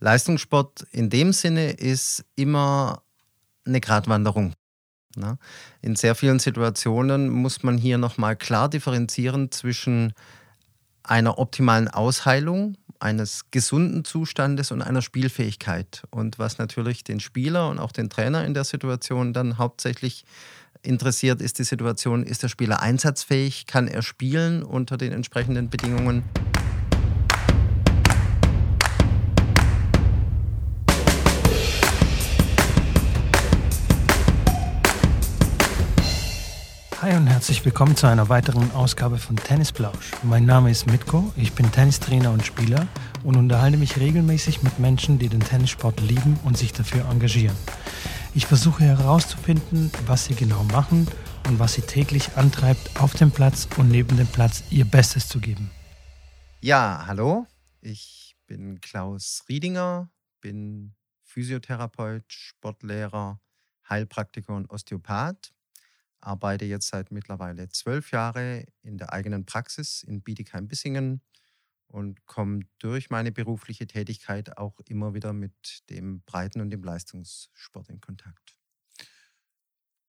Leistungssport in dem Sinne ist immer eine Gratwanderung. Ne? In sehr vielen Situationen muss man hier nochmal klar differenzieren zwischen einer optimalen Ausheilung, eines gesunden Zustandes und einer Spielfähigkeit. Und was natürlich den Spieler und auch den Trainer in der Situation dann hauptsächlich interessiert, ist die Situation, ist der Spieler einsatzfähig, kann er spielen unter den entsprechenden Bedingungen. Hi und herzlich willkommen zu einer weiteren Ausgabe von Tennisplausch. Mein Name ist Mitko, ich bin Tennistrainer und Spieler und unterhalte mich regelmäßig mit Menschen, die den Tennissport lieben und sich dafür engagieren. Ich versuche herauszufinden, was sie genau machen und was sie täglich antreibt, auf dem Platz und neben dem Platz ihr Bestes zu geben. Ja, hallo, ich bin Klaus Riedinger, bin Physiotherapeut, Sportlehrer, Heilpraktiker und Osteopath arbeite jetzt seit mittlerweile zwölf Jahren in der eigenen Praxis in Bietigheim-Bissingen und komme durch meine berufliche Tätigkeit auch immer wieder mit dem Breiten- und dem Leistungssport in Kontakt.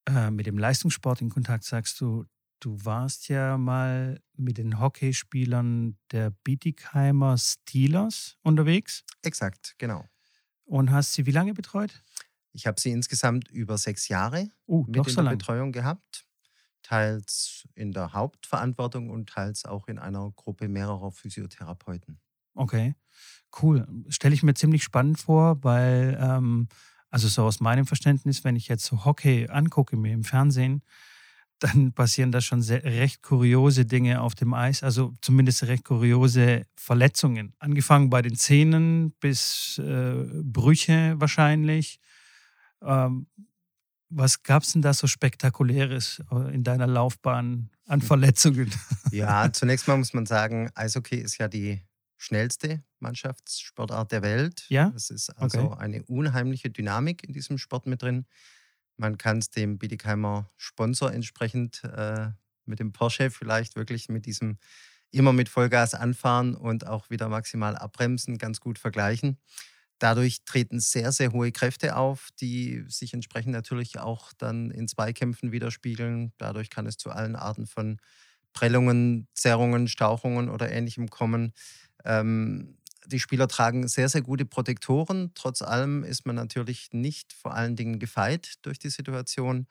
Äh, mit dem Leistungssport in Kontakt sagst du, du warst ja mal mit den Hockeyspielern der Bietigheimer Steelers unterwegs. Exakt, genau. Und hast sie wie lange betreut? Ich habe sie insgesamt über sechs Jahre uh, mit in so der lang. Betreuung gehabt. Teils in der Hauptverantwortung und teils auch in einer Gruppe mehrerer Physiotherapeuten. Okay, cool. Stelle ich mir ziemlich spannend vor, weil, ähm, also so aus meinem Verständnis, wenn ich jetzt so Hockey angucke mir im Fernsehen, dann passieren da schon sehr, recht kuriose Dinge auf dem Eis, also zumindest recht kuriose Verletzungen. Angefangen bei den Zähnen bis äh, Brüche wahrscheinlich ähm, was gab es denn da so Spektakuläres äh, in deiner Laufbahn an hm. Verletzungen? Ja, zunächst mal muss man sagen, Eishockey ist ja die schnellste Mannschaftssportart der Welt. Ja. Es ist also okay. eine unheimliche Dynamik in diesem Sport mit drin. Man kann es dem Biedigheimer Sponsor entsprechend äh, mit dem Porsche vielleicht wirklich mit diesem immer mit Vollgas anfahren und auch wieder maximal abbremsen ganz gut vergleichen. Dadurch treten sehr, sehr hohe Kräfte auf, die sich entsprechend natürlich auch dann in Zweikämpfen widerspiegeln. Dadurch kann es zu allen Arten von Prellungen, Zerrungen, Stauchungen oder ähnlichem kommen. Ähm, die Spieler tragen sehr, sehr gute Protektoren. Trotz allem ist man natürlich nicht vor allen Dingen gefeit durch die Situation.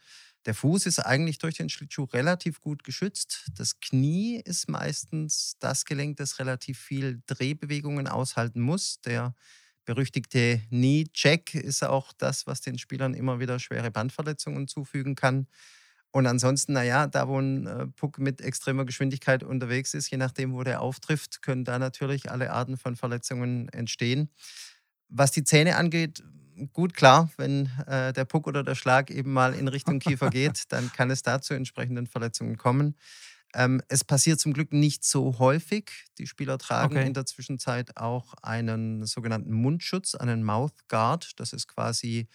Der Fuß ist eigentlich durch den Schlittschuh relativ gut geschützt. Das Knie ist meistens das Gelenk, das relativ viel Drehbewegungen aushalten muss. Der berüchtigte Knee-Check ist auch das, was den Spielern immer wieder schwere Bandverletzungen zufügen kann. Und ansonsten, naja, da wo ein äh, Puck mit extremer Geschwindigkeit unterwegs ist, je nachdem, wo der auftrifft, können da natürlich alle Arten von Verletzungen entstehen. Was die Zähne angeht, gut klar, wenn äh, der Puck oder der Schlag eben mal in Richtung Kiefer geht, dann kann es da zu entsprechenden Verletzungen kommen. Ähm, es passiert zum Glück nicht so häufig. Die Spieler tragen okay. in der Zwischenzeit auch einen sogenannten Mundschutz, einen Mouth Guard. Das ist quasi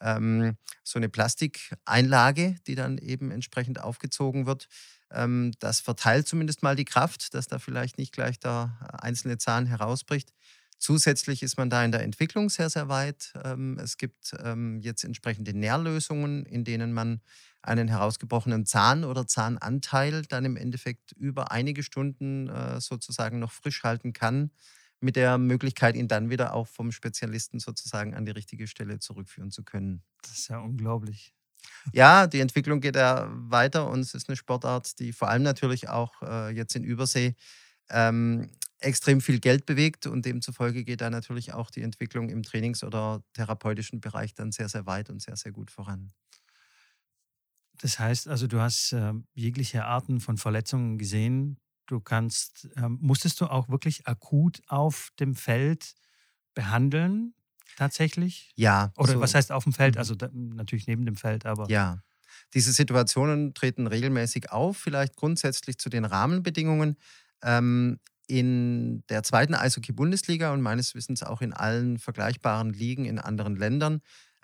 ähm, so eine Plastikeinlage, die dann eben entsprechend aufgezogen wird. Ähm, das verteilt zumindest mal die Kraft, dass da vielleicht nicht gleich der einzelne Zahn herausbricht. Zusätzlich ist man da in der Entwicklung sehr, sehr weit. Ähm, es gibt ähm, jetzt entsprechende Nährlösungen, in denen man einen herausgebrochenen Zahn oder Zahnanteil dann im Endeffekt über einige Stunden äh, sozusagen noch frisch halten kann, mit der Möglichkeit, ihn dann wieder auch vom Spezialisten sozusagen an die richtige Stelle zurückführen zu können. Das ist ja unglaublich. Ja, die Entwicklung geht ja weiter und es ist eine Sportart, die vor allem natürlich auch äh, jetzt in Übersee ähm, extrem viel Geld bewegt und demzufolge geht da natürlich auch die Entwicklung im Trainings- oder therapeutischen Bereich dann sehr, sehr weit und sehr, sehr gut voran. Das heißt also, du hast äh, jegliche Arten von Verletzungen gesehen. Du kannst, äh, musstest du auch wirklich akut auf dem Feld behandeln, tatsächlich? Ja. Oder so. was heißt auf dem Feld? Mhm. Also da, natürlich neben dem Feld, aber. Ja. Diese Situationen treten regelmäßig auf, vielleicht grundsätzlich zu den Rahmenbedingungen. Ähm, in der zweiten Eishockey-Bundesliga und meines Wissens auch in allen vergleichbaren Ligen in anderen Ländern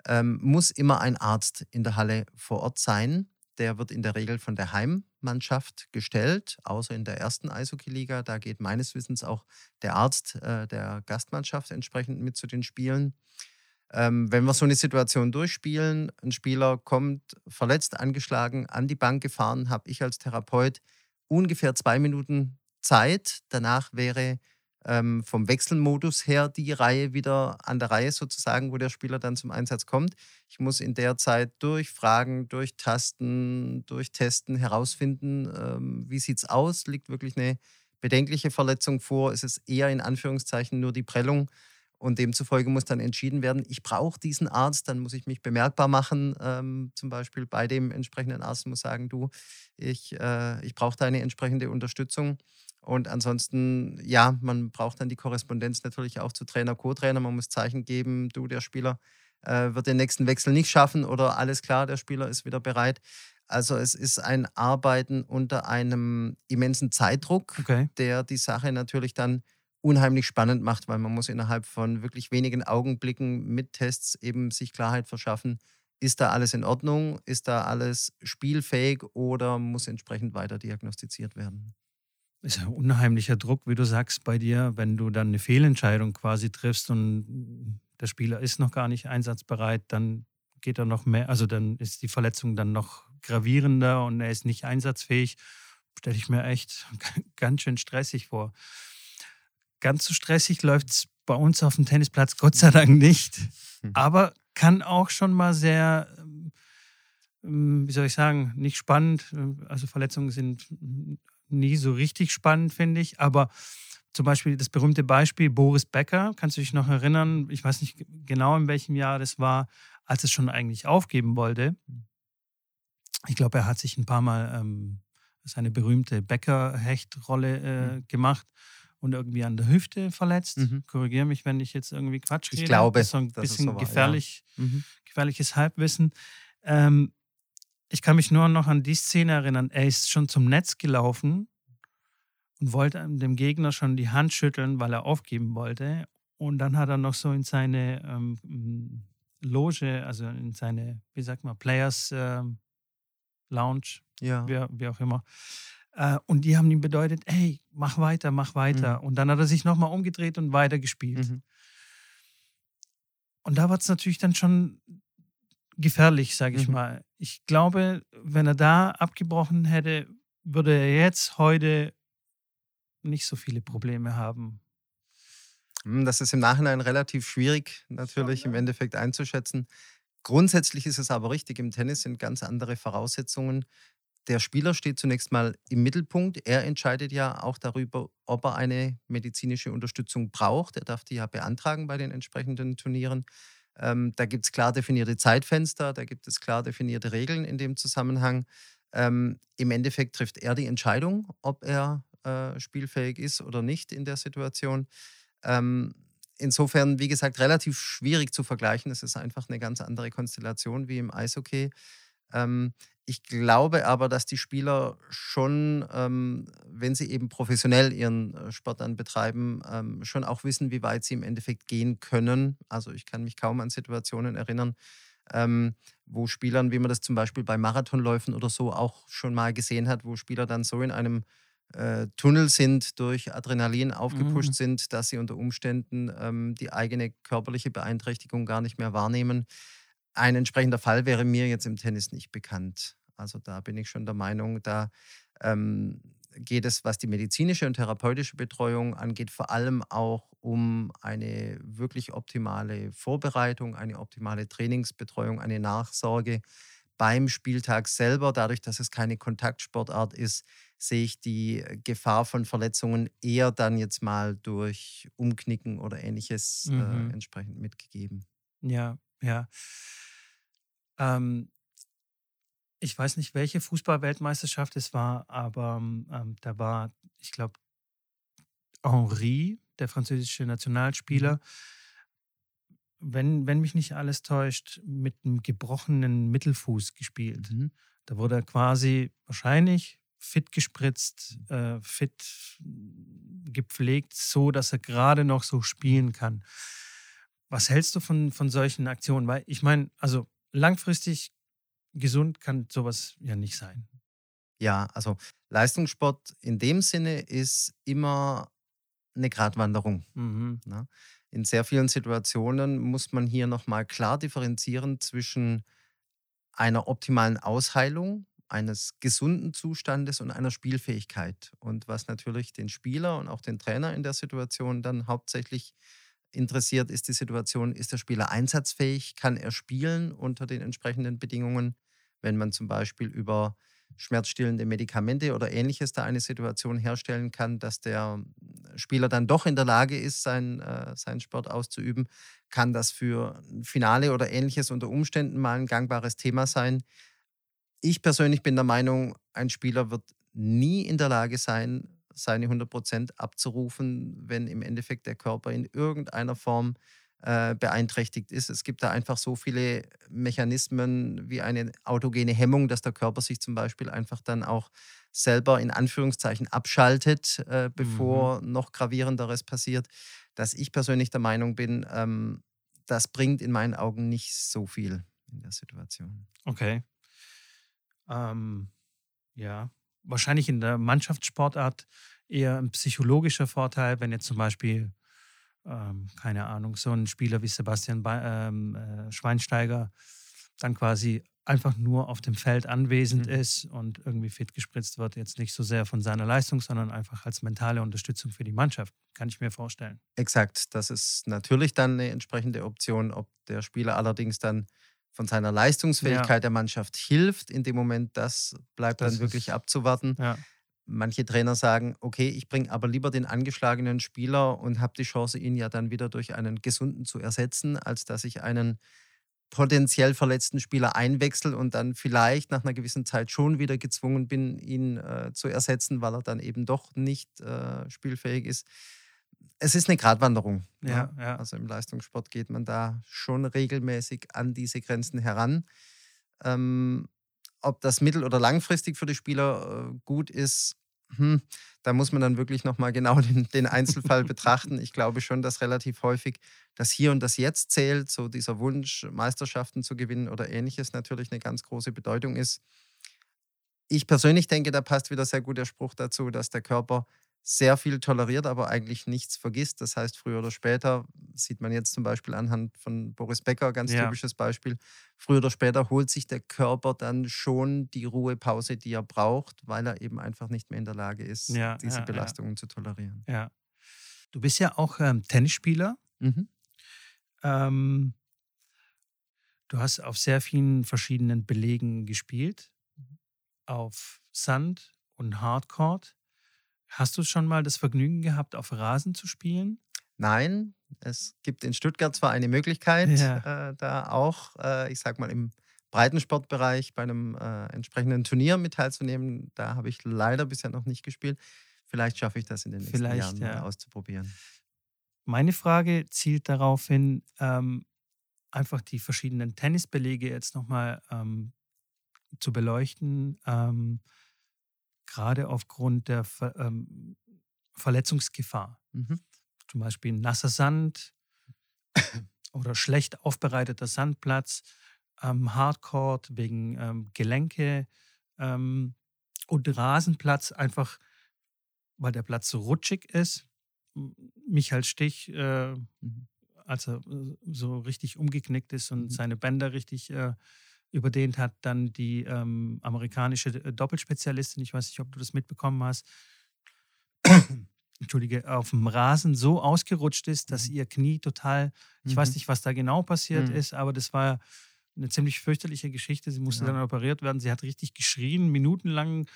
ähm, muss immer ein Arzt in der Halle vor Ort sein. Der wird in der Regel von der Heim Gastmannschaft gestellt, außer in der ersten Eishockey-Liga. Da geht meines Wissens auch der Arzt äh, der Gastmannschaft entsprechend mit zu den Spielen. Ähm, wenn wir so eine Situation durchspielen, ein Spieler kommt verletzt, angeschlagen, an die Bank gefahren, habe ich als Therapeut ungefähr zwei Minuten Zeit. Danach wäre ähm, vom Wechselmodus her die Reihe wieder an der Reihe sozusagen, wo der Spieler dann zum Einsatz kommt. Ich muss in der Zeit durch Fragen, durch Tasten, durch Testen herausfinden, ähm, wie sieht es aus, liegt wirklich eine bedenkliche Verletzung vor, ist es eher in Anführungszeichen nur die Prellung und demzufolge muss dann entschieden werden, ich brauche diesen Arzt, dann muss ich mich bemerkbar machen, ähm, zum Beispiel bei dem entsprechenden Arzt muss sagen, du, ich, äh, ich brauche deine entsprechende Unterstützung. Und ansonsten, ja, man braucht dann die Korrespondenz natürlich auch zu Trainer, Co-Trainer. Man muss Zeichen geben, du, der Spieler äh, wird den nächsten Wechsel nicht schaffen oder alles klar, der Spieler ist wieder bereit. Also es ist ein Arbeiten unter einem immensen Zeitdruck, okay. der die Sache natürlich dann unheimlich spannend macht, weil man muss innerhalb von wirklich wenigen Augenblicken mit Tests eben sich Klarheit verschaffen, ist da alles in Ordnung, ist da alles spielfähig oder muss entsprechend weiter diagnostiziert werden. Ist ein unheimlicher Druck, wie du sagst, bei dir, wenn du dann eine Fehlentscheidung quasi triffst und der Spieler ist noch gar nicht einsatzbereit, dann geht er noch mehr, also dann ist die Verletzung dann noch gravierender und er ist nicht einsatzfähig. Stelle ich mir echt ganz schön stressig vor. Ganz so stressig läuft es bei uns auf dem Tennisplatz Gott sei Dank nicht. Mhm. Aber kann auch schon mal sehr, ähm, wie soll ich sagen, nicht spannend. Also Verletzungen sind nie so richtig spannend, finde ich. Aber zum Beispiel das berühmte Beispiel Boris Becker, kannst du dich noch erinnern? Ich weiß nicht genau, in welchem Jahr das war, als es schon eigentlich aufgeben wollte. Ich glaube, er hat sich ein paar Mal ähm, seine berühmte Becker-Hechtrolle äh, mhm. gemacht und irgendwie an der Hüfte verletzt. Mhm. Korrigiere mich, wenn ich jetzt irgendwie Quatsch rede. Ich glaube, das ist so ein bisschen so war, gefährlich, ja. mhm. gefährliches Halbwissen. Ähm, ich kann mich nur noch an die Szene erinnern. Er ist schon zum Netz gelaufen und wollte dem Gegner schon die Hand schütteln, weil er aufgeben wollte. Und dann hat er noch so in seine ähm, Loge, also in seine, wie sagt man, Players ähm, Lounge, ja. wie, wie auch immer, äh, und die haben ihm bedeutet, hey, mach weiter, mach weiter. Mhm. Und dann hat er sich nochmal umgedreht und weiter gespielt. Mhm. Und da war es natürlich dann schon gefährlich, sage ich mhm. mal. Ich glaube, wenn er da abgebrochen hätte, würde er jetzt heute nicht so viele Probleme haben. Hm, das ist im Nachhinein relativ schwierig, natürlich im Endeffekt einzuschätzen. Grundsätzlich ist es aber richtig, im Tennis sind ganz andere Voraussetzungen der Spieler steht zunächst mal im Mittelpunkt. Er entscheidet ja auch darüber, ob er eine medizinische Unterstützung braucht. Er darf die ja beantragen bei den entsprechenden Turnieren. Ähm, da gibt es klar definierte Zeitfenster, da gibt es klar definierte Regeln in dem Zusammenhang. Ähm, Im Endeffekt trifft er die Entscheidung, ob er äh, spielfähig ist oder nicht in der Situation. Ähm, insofern, wie gesagt, relativ schwierig zu vergleichen. Es ist einfach eine ganz andere Konstellation wie im Eishockey. Ich glaube aber, dass die Spieler schon, ähm, wenn sie eben professionell ihren äh, Sport dann betreiben, ähm, schon auch wissen, wie weit sie im Endeffekt gehen können. Also ich kann mich kaum an Situationen erinnern, ähm, wo Spielern, wie man das zum Beispiel bei Marathonläufen oder so auch schon mal gesehen hat, wo Spieler dann so in einem äh, Tunnel sind, durch Adrenalin aufgepusht mhm. sind, dass sie unter Umständen ähm, die eigene körperliche Beeinträchtigung gar nicht mehr wahrnehmen. Ein entsprechender Fall wäre mir jetzt im Tennis nicht bekannt. Also da bin ich schon der Meinung, da ähm, geht es, was die medizinische und therapeutische Betreuung angeht, vor allem auch um eine wirklich optimale Vorbereitung, eine optimale Trainingsbetreuung, eine Nachsorge beim Spieltag selber. Dadurch, dass es keine Kontaktsportart ist, sehe ich die Gefahr von Verletzungen eher dann jetzt mal durch Umknicken oder ähnliches äh, mhm. äh, entsprechend mitgegeben. Ja, ja. Ähm, ich weiß nicht, welche Fußballweltmeisterschaft es war, aber ähm, da war, ich glaube, Henri, der französische Nationalspieler, mhm. wenn, wenn mich nicht alles täuscht, mit einem gebrochenen Mittelfuß gespielt. Mhm. Da wurde er quasi wahrscheinlich fit gespritzt, äh, fit gepflegt, so dass er gerade noch so spielen kann. Was hältst du von, von solchen Aktionen? Weil ich meine, also langfristig gesund kann sowas ja nicht sein. Ja, also Leistungssport in dem Sinne ist immer eine Gratwanderung. Mhm. Ne? In sehr vielen Situationen muss man hier nochmal klar differenzieren zwischen einer optimalen Ausheilung, eines gesunden Zustandes und einer Spielfähigkeit. Und was natürlich den Spieler und auch den Trainer in der Situation dann hauptsächlich interessiert, ist die Situation, ist der Spieler einsatzfähig, kann er spielen unter den entsprechenden Bedingungen, wenn man zum Beispiel über schmerzstillende Medikamente oder ähnliches da eine Situation herstellen kann, dass der Spieler dann doch in der Lage ist, sein, äh, seinen Sport auszuüben, kann das für Finale oder ähnliches unter Umständen mal ein gangbares Thema sein. Ich persönlich bin der Meinung, ein Spieler wird nie in der Lage sein, seine 100 Prozent abzurufen, wenn im Endeffekt der Körper in irgendeiner Form äh, beeinträchtigt ist. Es gibt da einfach so viele Mechanismen wie eine autogene Hemmung, dass der Körper sich zum Beispiel einfach dann auch selber in Anführungszeichen abschaltet, äh, bevor mhm. noch gravierenderes passiert, dass ich persönlich der Meinung bin, ähm, das bringt in meinen Augen nicht so viel in der Situation. Okay. Ähm, ja, wahrscheinlich in der Mannschaftssportart eher ein psychologischer Vorteil, wenn jetzt zum Beispiel ähm, keine Ahnung, so ein Spieler wie Sebastian ba ähm, äh, Schweinsteiger dann quasi einfach nur auf dem Feld anwesend mhm. ist und irgendwie fit gespritzt wird, jetzt nicht so sehr von seiner Leistung, sondern einfach als mentale Unterstützung für die Mannschaft, kann ich mir vorstellen. Exakt, das ist natürlich dann eine entsprechende Option, ob der Spieler allerdings dann von seiner Leistungsfähigkeit ja. der Mannschaft hilft. In dem Moment, das bleibt das dann wirklich abzuwarten. Ja. Manche Trainer sagen, okay, ich bringe aber lieber den angeschlagenen Spieler und habe die Chance, ihn ja dann wieder durch einen gesunden zu ersetzen, als dass ich einen potenziell verletzten Spieler einwechsel und dann vielleicht nach einer gewissen Zeit schon wieder gezwungen bin, ihn äh, zu ersetzen, weil er dann eben doch nicht äh, spielfähig ist. Es ist eine Gratwanderung. Ne? Ja, ja. Also im Leistungssport geht man da schon regelmäßig an diese Grenzen heran. Ähm, ob das mittel- oder langfristig für die Spieler äh, gut ist, hm, da muss man dann wirklich nochmal genau den, den Einzelfall betrachten. Ich glaube schon, dass relativ häufig das Hier und das Jetzt zählt, so dieser Wunsch, Meisterschaften zu gewinnen oder ähnliches natürlich eine ganz große Bedeutung ist. Ich persönlich denke, da passt wieder sehr gut der Spruch dazu, dass der Körper sehr viel toleriert, aber eigentlich nichts vergisst. Das heißt, früher oder später, sieht man jetzt zum Beispiel anhand von Boris Becker, ganz ja. typisches Beispiel, früher oder später holt sich der Körper dann schon die Ruhepause, die er braucht, weil er eben einfach nicht mehr in der Lage ist, ja, diese ja, Belastungen zu tolerieren. Ja. Du bist ja auch ähm, Tennisspieler. Mhm. Ähm, du hast auf sehr vielen verschiedenen Belegen gespielt. Mhm. Auf Sand und Hardcourt. Hast du schon mal das Vergnügen gehabt, auf Rasen zu spielen? Nein, es gibt in Stuttgart zwar eine Möglichkeit, ja. äh, da auch, äh, ich sag mal, im Breitensportbereich bei einem äh, entsprechenden Turnier mit teilzunehmen. Da habe ich leider bisher noch nicht gespielt. Vielleicht schaffe ich das in den nächsten Vielleicht, Jahren ja. auszuprobieren. Meine Frage zielt darauf hin, ähm, einfach die verschiedenen Tennisbelege jetzt nochmal ähm, zu beleuchten. Ähm, gerade aufgrund der Ver ähm, Verletzungsgefahr. Mhm. Zum Beispiel nasser Sand oder schlecht aufbereiteter Sandplatz, ähm, Hardcore wegen ähm, Gelenke ähm, und Rasenplatz einfach, weil der Platz so rutschig ist. Michael Stich, äh, mhm. als er äh, so richtig umgeknickt ist und mhm. seine Bänder richtig äh, überdehnt hat, dann die ähm, amerikanische äh, Doppelspezialistin, ich weiß nicht, ob du das mitbekommen hast, Entschuldige, auf dem Rasen so ausgerutscht ist, dass mhm. ihr Knie total, ich mhm. weiß nicht, was da genau passiert mhm. ist, aber das war eine ziemlich fürchterliche Geschichte. Sie musste ja. dann operiert werden. Sie hat richtig geschrien, minutenlang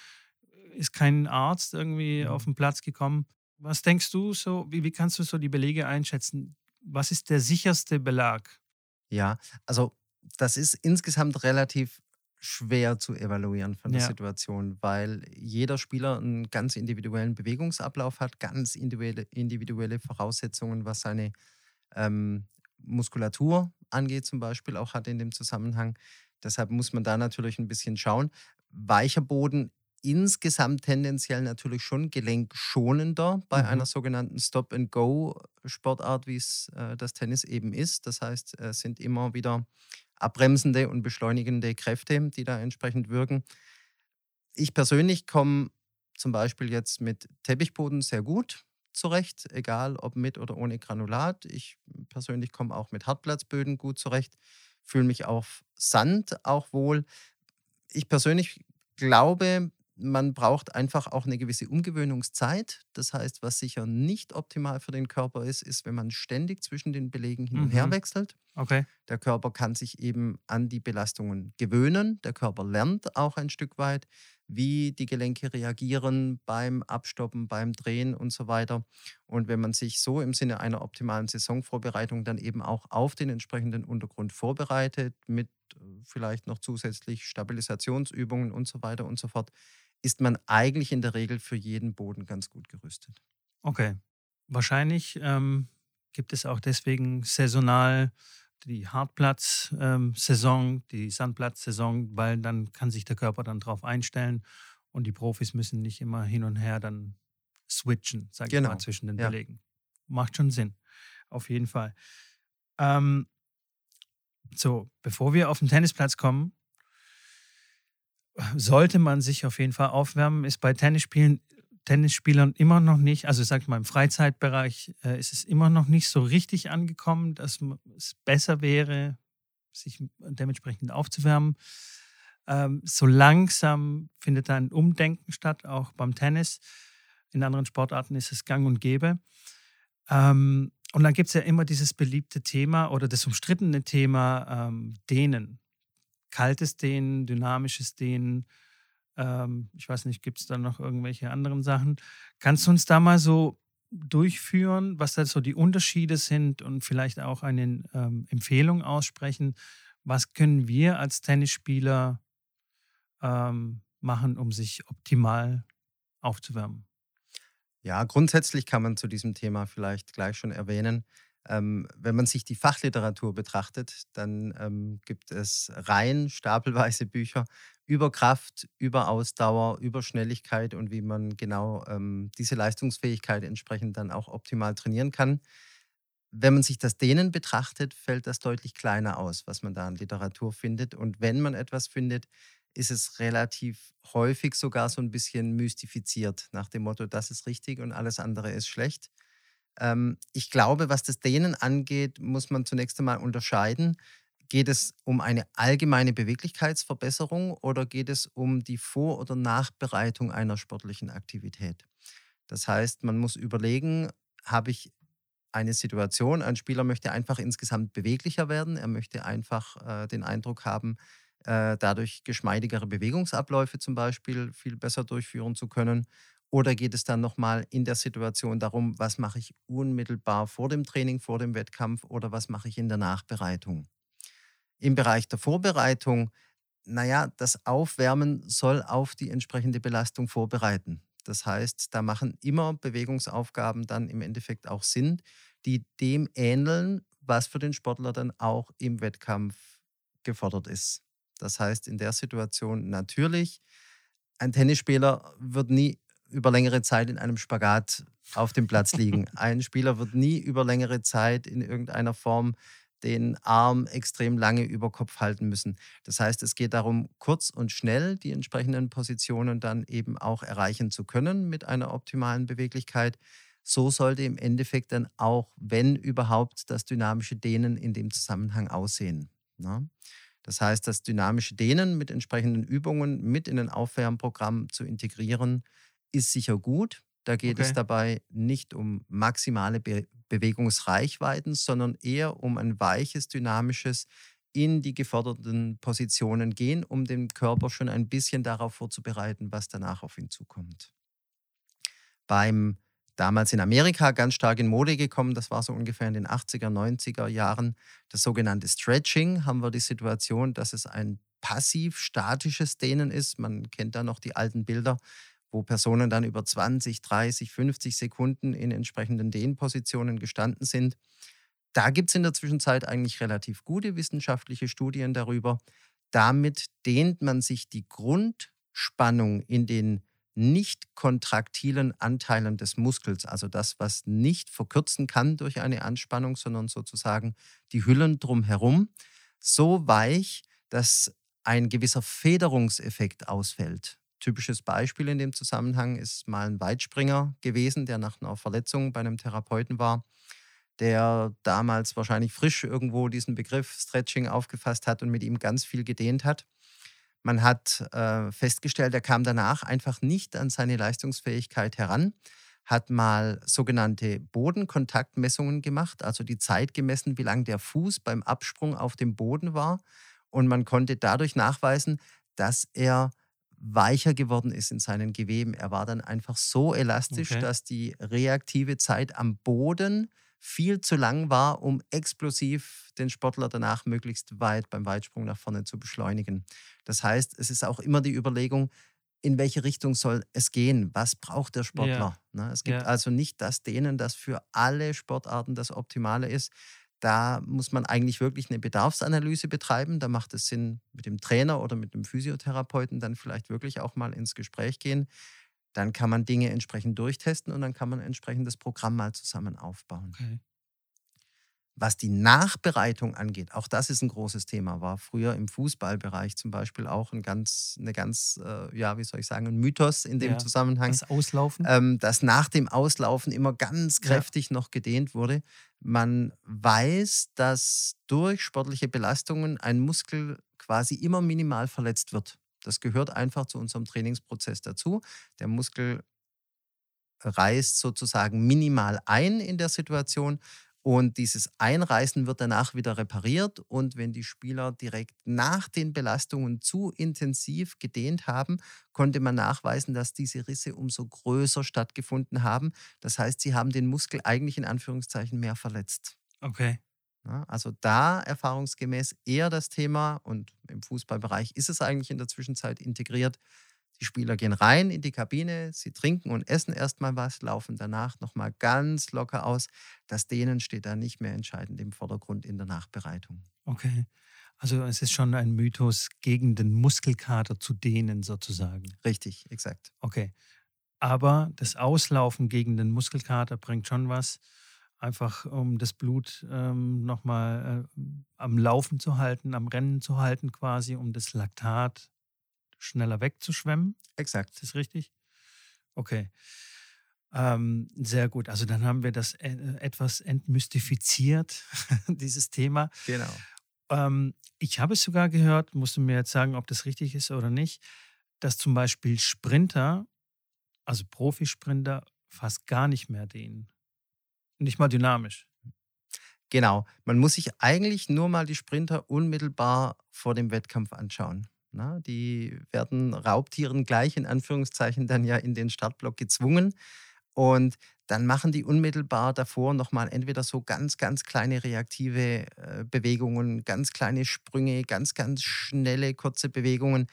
ist kein Arzt irgendwie mhm. auf den Platz gekommen. Was denkst du so, wie, wie kannst du so die Belege einschätzen? Was ist der sicherste Belag? Ja, also das ist insgesamt relativ schwer zu evaluieren von der ja. Situation, weil jeder Spieler einen ganz individuellen Bewegungsablauf hat, ganz individuelle, individuelle Voraussetzungen, was seine ähm, Muskulatur angeht, zum Beispiel auch hat in dem Zusammenhang. Deshalb muss man da natürlich ein bisschen schauen. Weicher Boden insgesamt tendenziell natürlich schon gelenkschonender bei mhm. einer sogenannten Stop-and-Go-Sportart, wie es äh, das Tennis eben ist. Das heißt, es sind immer wieder abbremsende und beschleunigende Kräfte, die da entsprechend wirken. ich persönlich komme zum Beispiel jetzt mit Teppichboden sehr gut zurecht, egal ob mit oder ohne Granulat. Ich persönlich komme auch mit Hartplatzböden gut zurecht, fühle mich auf Sand auch wohl. Ich persönlich glaube, man braucht einfach auch eine gewisse Umgewöhnungszeit. Das heißt, was sicher nicht optimal für den Körper ist, ist, wenn man ständig zwischen den Belegen hin und her Mhm. wechselt. Okay. Der Körper kann sich eben an die Belastungen gewöhnen. Der Körper lernt auch ein Stück weit, wie die Gelenke reagieren beim Abstoppen, beim Drehen und so weiter. Und wenn man sich so im Sinne einer optimalen Saisonvorbereitung dann eben auch auf den entsprechenden Untergrund vorbereitet, mit äh, vielleicht noch zusätzlich Stabilisationsübungen und so weiter und so fort, ist man eigentlich in der Regel für jeden Boden ganz gut gerüstet. Okay. Wahrscheinlich ähm, gibt es auch deswegen saisonal die Hartplatz-Saison, die Sandplatz-Saison, weil dann kann sich der Körper dann drauf einstellen und die Profis müssen nicht immer hin und her dann switchen, sag ich Genau, mal, zwischen den ja. Belegen. Macht schon Sinn. Auf jeden Fall. Ähm, so, bevor wir auf den Tennisplatz kommen, sollte man sich auf jeden Fall aufwärmen, ist bei Tennisspielen, Tennisspielern immer noch nicht, also sag ich mal im Freizeitbereich, äh, ist es immer noch nicht so richtig angekommen, dass es besser wäre, sich dementsprechend aufzuwärmen. Ähm, so langsam findet da ein Umdenken statt, auch beim Tennis. In anderen Sportarten ist es gang und gäbe. Ähm, und dann gibt es ja immer dieses beliebte Thema oder das umstrittene Thema ähm, Dehnen. Kaltes Dehnen, dynamisches Dehnen. Ähm, ich weiß nicht, gibt es da noch irgendwelche anderen Sachen? Kannst du uns da mal so durchführen, was da so die Unterschiede sind und vielleicht auch eine ähm, Empfehlung aussprechen? Was können wir als Tennisspieler ähm, machen, um sich optimal aufzuwärmen? Ja, grundsätzlich kann man zu diesem Thema vielleicht gleich schon erwähnen. Ähm, wenn man sich die Fachliteratur betrachtet, dann ähm, gibt es Reihen, stapelweise Bücher über Kraft, über Ausdauer, über Schnelligkeit und wie man genau ähm, diese Leistungsfähigkeit entsprechend dann auch optimal trainieren kann. Wenn man sich das Dehnen betrachtet, fällt das deutlich kleiner aus, was man da an Literatur findet. Und wenn man etwas findet, ist es relativ häufig sogar so ein bisschen mystifiziert, nach dem Motto, das ist richtig und alles andere ist schlecht. Ähm, ich glaube, was das Dehnen angeht, muss man zunächst einmal unterscheiden. Geht es um eine allgemeine Beweglichkeitsverbesserung oder geht es um die Vor- oder Nachbereitung einer sportlichen Aktivität? Das heißt, man muss überlegen, habe ich eine Situation, ein Spieler möchte einfach insgesamt beweglicher werden, er möchte einfach äh, den Eindruck haben, äh, dadurch geschmeidigere Bewegungsabläufe zum Beispiel viel besser durchführen zu können. Oder geht es dann nochmal in der Situation darum, was mache ich unmittelbar vor dem Training, vor dem Wettkampf oder was mache ich in der Nachbereitung? Im Bereich der Vorbereitung, naja, das Aufwärmen soll auf die entsprechende Belastung vorbereiten. Das heißt, da machen immer Bewegungsaufgaben dann im Endeffekt auch Sinn, die dem ähneln, was für den Sportler dann auch im Wettkampf gefordert ist. Das heißt, in der Situation natürlich, ein Tennisspieler wird nie über längere Zeit in einem Spagat auf dem Platz liegen. Ein Spieler wird nie über längere Zeit in irgendeiner Form den Arm extrem lange über Kopf halten müssen. Das heißt, es geht darum, kurz und schnell die entsprechenden Positionen dann eben auch erreichen zu können mit einer optimalen Beweglichkeit. So sollte im Endeffekt dann auch, wenn überhaupt, das dynamische Dehnen in dem Zusammenhang aussehen. Ne? Das heißt, das dynamische Dehnen mit entsprechenden Übungen mit in ein Aufwärmprogramm zu integrieren, ist sicher gut. Da geht es Okay. dabei nicht um maximale Be Bewegungsreichweiten, sondern eher um ein weiches, dynamisches in die geforderten Positionen gehen, um den Körper schon ein bisschen darauf vorzubereiten, was danach auf ihn zukommt. Beim damals in Amerika ganz stark in Mode gekommen, das war so ungefähr in den 80er, 90er Jahren, das sogenannte Stretching, haben wir die Situation, dass es ein passiv-statisches Dehnen ist. Man kennt da noch die alten Bilder, wo Personen dann über 20, 30, 50 Sekunden in entsprechenden Dehnpositionen gestanden sind. Da gibt es in der Zwischenzeit eigentlich relativ gute wissenschaftliche Studien darüber. Damit dehnt man sich die Grundspannung in den nicht kontraktilen Anteilen des Muskels, also das, was nicht verkürzen kann durch eine Anspannung, sondern sozusagen die Hüllen drumherum, so weich, dass ein gewisser Federungseffekt ausfällt. Typisches Beispiel in dem Zusammenhang ist mal ein Weitspringer gewesen, der nach einer Verletzung bei einem Therapeuten war, der damals wahrscheinlich frisch irgendwo diesen Begriff Stretching aufgefasst hat und mit ihm ganz viel gedehnt hat. Man hat äh, festgestellt, er kam danach einfach nicht an seine Leistungsfähigkeit heran, hat mal sogenannte Bodenkontaktmessungen gemacht, also die Zeit gemessen, wie lang der Fuß beim Absprung auf dem Boden war. Und man konnte dadurch nachweisen, dass er weicher geworden ist in seinen Geweben. Er war dann einfach so elastisch, okay. dass die reaktive Zeit am Boden viel zu lang war, um explosiv den Sportler danach möglichst weit beim Weitsprung nach vorne zu beschleunigen. Das heißt, es ist auch immer die Überlegung, in welche Richtung soll es gehen? Was braucht der Sportler? Ja. Ne, es gibt ja. also nicht das Dehnen, das für alle Sportarten das Optimale ist. Da muss man eigentlich wirklich eine Bedarfsanalyse betreiben. Da macht es Sinn, mit dem Trainer oder mit dem Physiotherapeuten dann vielleicht wirklich auch mal ins Gespräch gehen. Dann kann man Dinge entsprechend durchtesten und dann kann man entsprechend das Programm mal zusammen aufbauen. Okay. Was die Nachbereitung angeht, auch das ist ein großes Thema, war früher im Fußballbereich zum Beispiel auch ein ganz, eine ganz, äh, ja, wie soll ich sagen, ein Mythos in dem ja, Zusammenhang. Das Auslaufen? Ähm, dass nach dem Auslaufen immer ganz kräftig ja. noch gedehnt wurde. Man weiß, dass durch sportliche Belastungen ein Muskel quasi immer minimal verletzt wird. Das gehört einfach zu unserem Trainingsprozess dazu. Der Muskel reißt sozusagen minimal ein in der Situation und dieses Einreißen wird danach wieder repariert. Und wenn die Spieler direkt nach den Belastungen zu intensiv gedehnt haben, konnte man nachweisen, dass diese Risse umso größer stattgefunden haben. Das heißt, sie haben den Muskel eigentlich in Anführungszeichen mehr verletzt. Okay. Also da erfahrungsgemäß eher das Thema und im Fußballbereich ist es eigentlich in der Zwischenzeit integriert, die Spieler gehen rein in die Kabine, sie trinken und essen erstmal was, laufen danach nochmal ganz locker aus. Das Dehnen steht da nicht mehr entscheidend im Vordergrund in der Nachbereitung. Okay. Also es ist schon ein Mythos, gegen den Muskelkater zu dehnen sozusagen. Richtig, exakt. Okay. Aber das Auslaufen gegen den Muskelkater bringt schon was, einfach um das Blut ähm, nochmal äh, am Laufen zu halten, am Rennen zu halten quasi, um das Laktat schneller wegzuschwemmen. Exakt. Ist das richtig? Okay. Ähm, sehr gut. Also dann haben wir das äh, etwas entmystifiziert, dieses Thema. Genau. Ähm, ich habe es sogar gehört, musst du mir jetzt sagen, ob das richtig ist oder nicht, dass zum Beispiel Sprinter, also Profisprinter, fast gar nicht mehr dehnen. Nicht mal dynamisch. Genau. Man muss sich eigentlich nur mal die Sprinter unmittelbar vor dem Wettkampf anschauen. Na, die werden Raubtieren gleich in Anführungszeichen dann ja in den Startblock gezwungen. Und dann machen die unmittelbar davor nochmal entweder so ganz, ganz kleine reaktive äh, Bewegungen, ganz kleine Sprünge, ganz, ganz schnelle, kurze Bewegungen.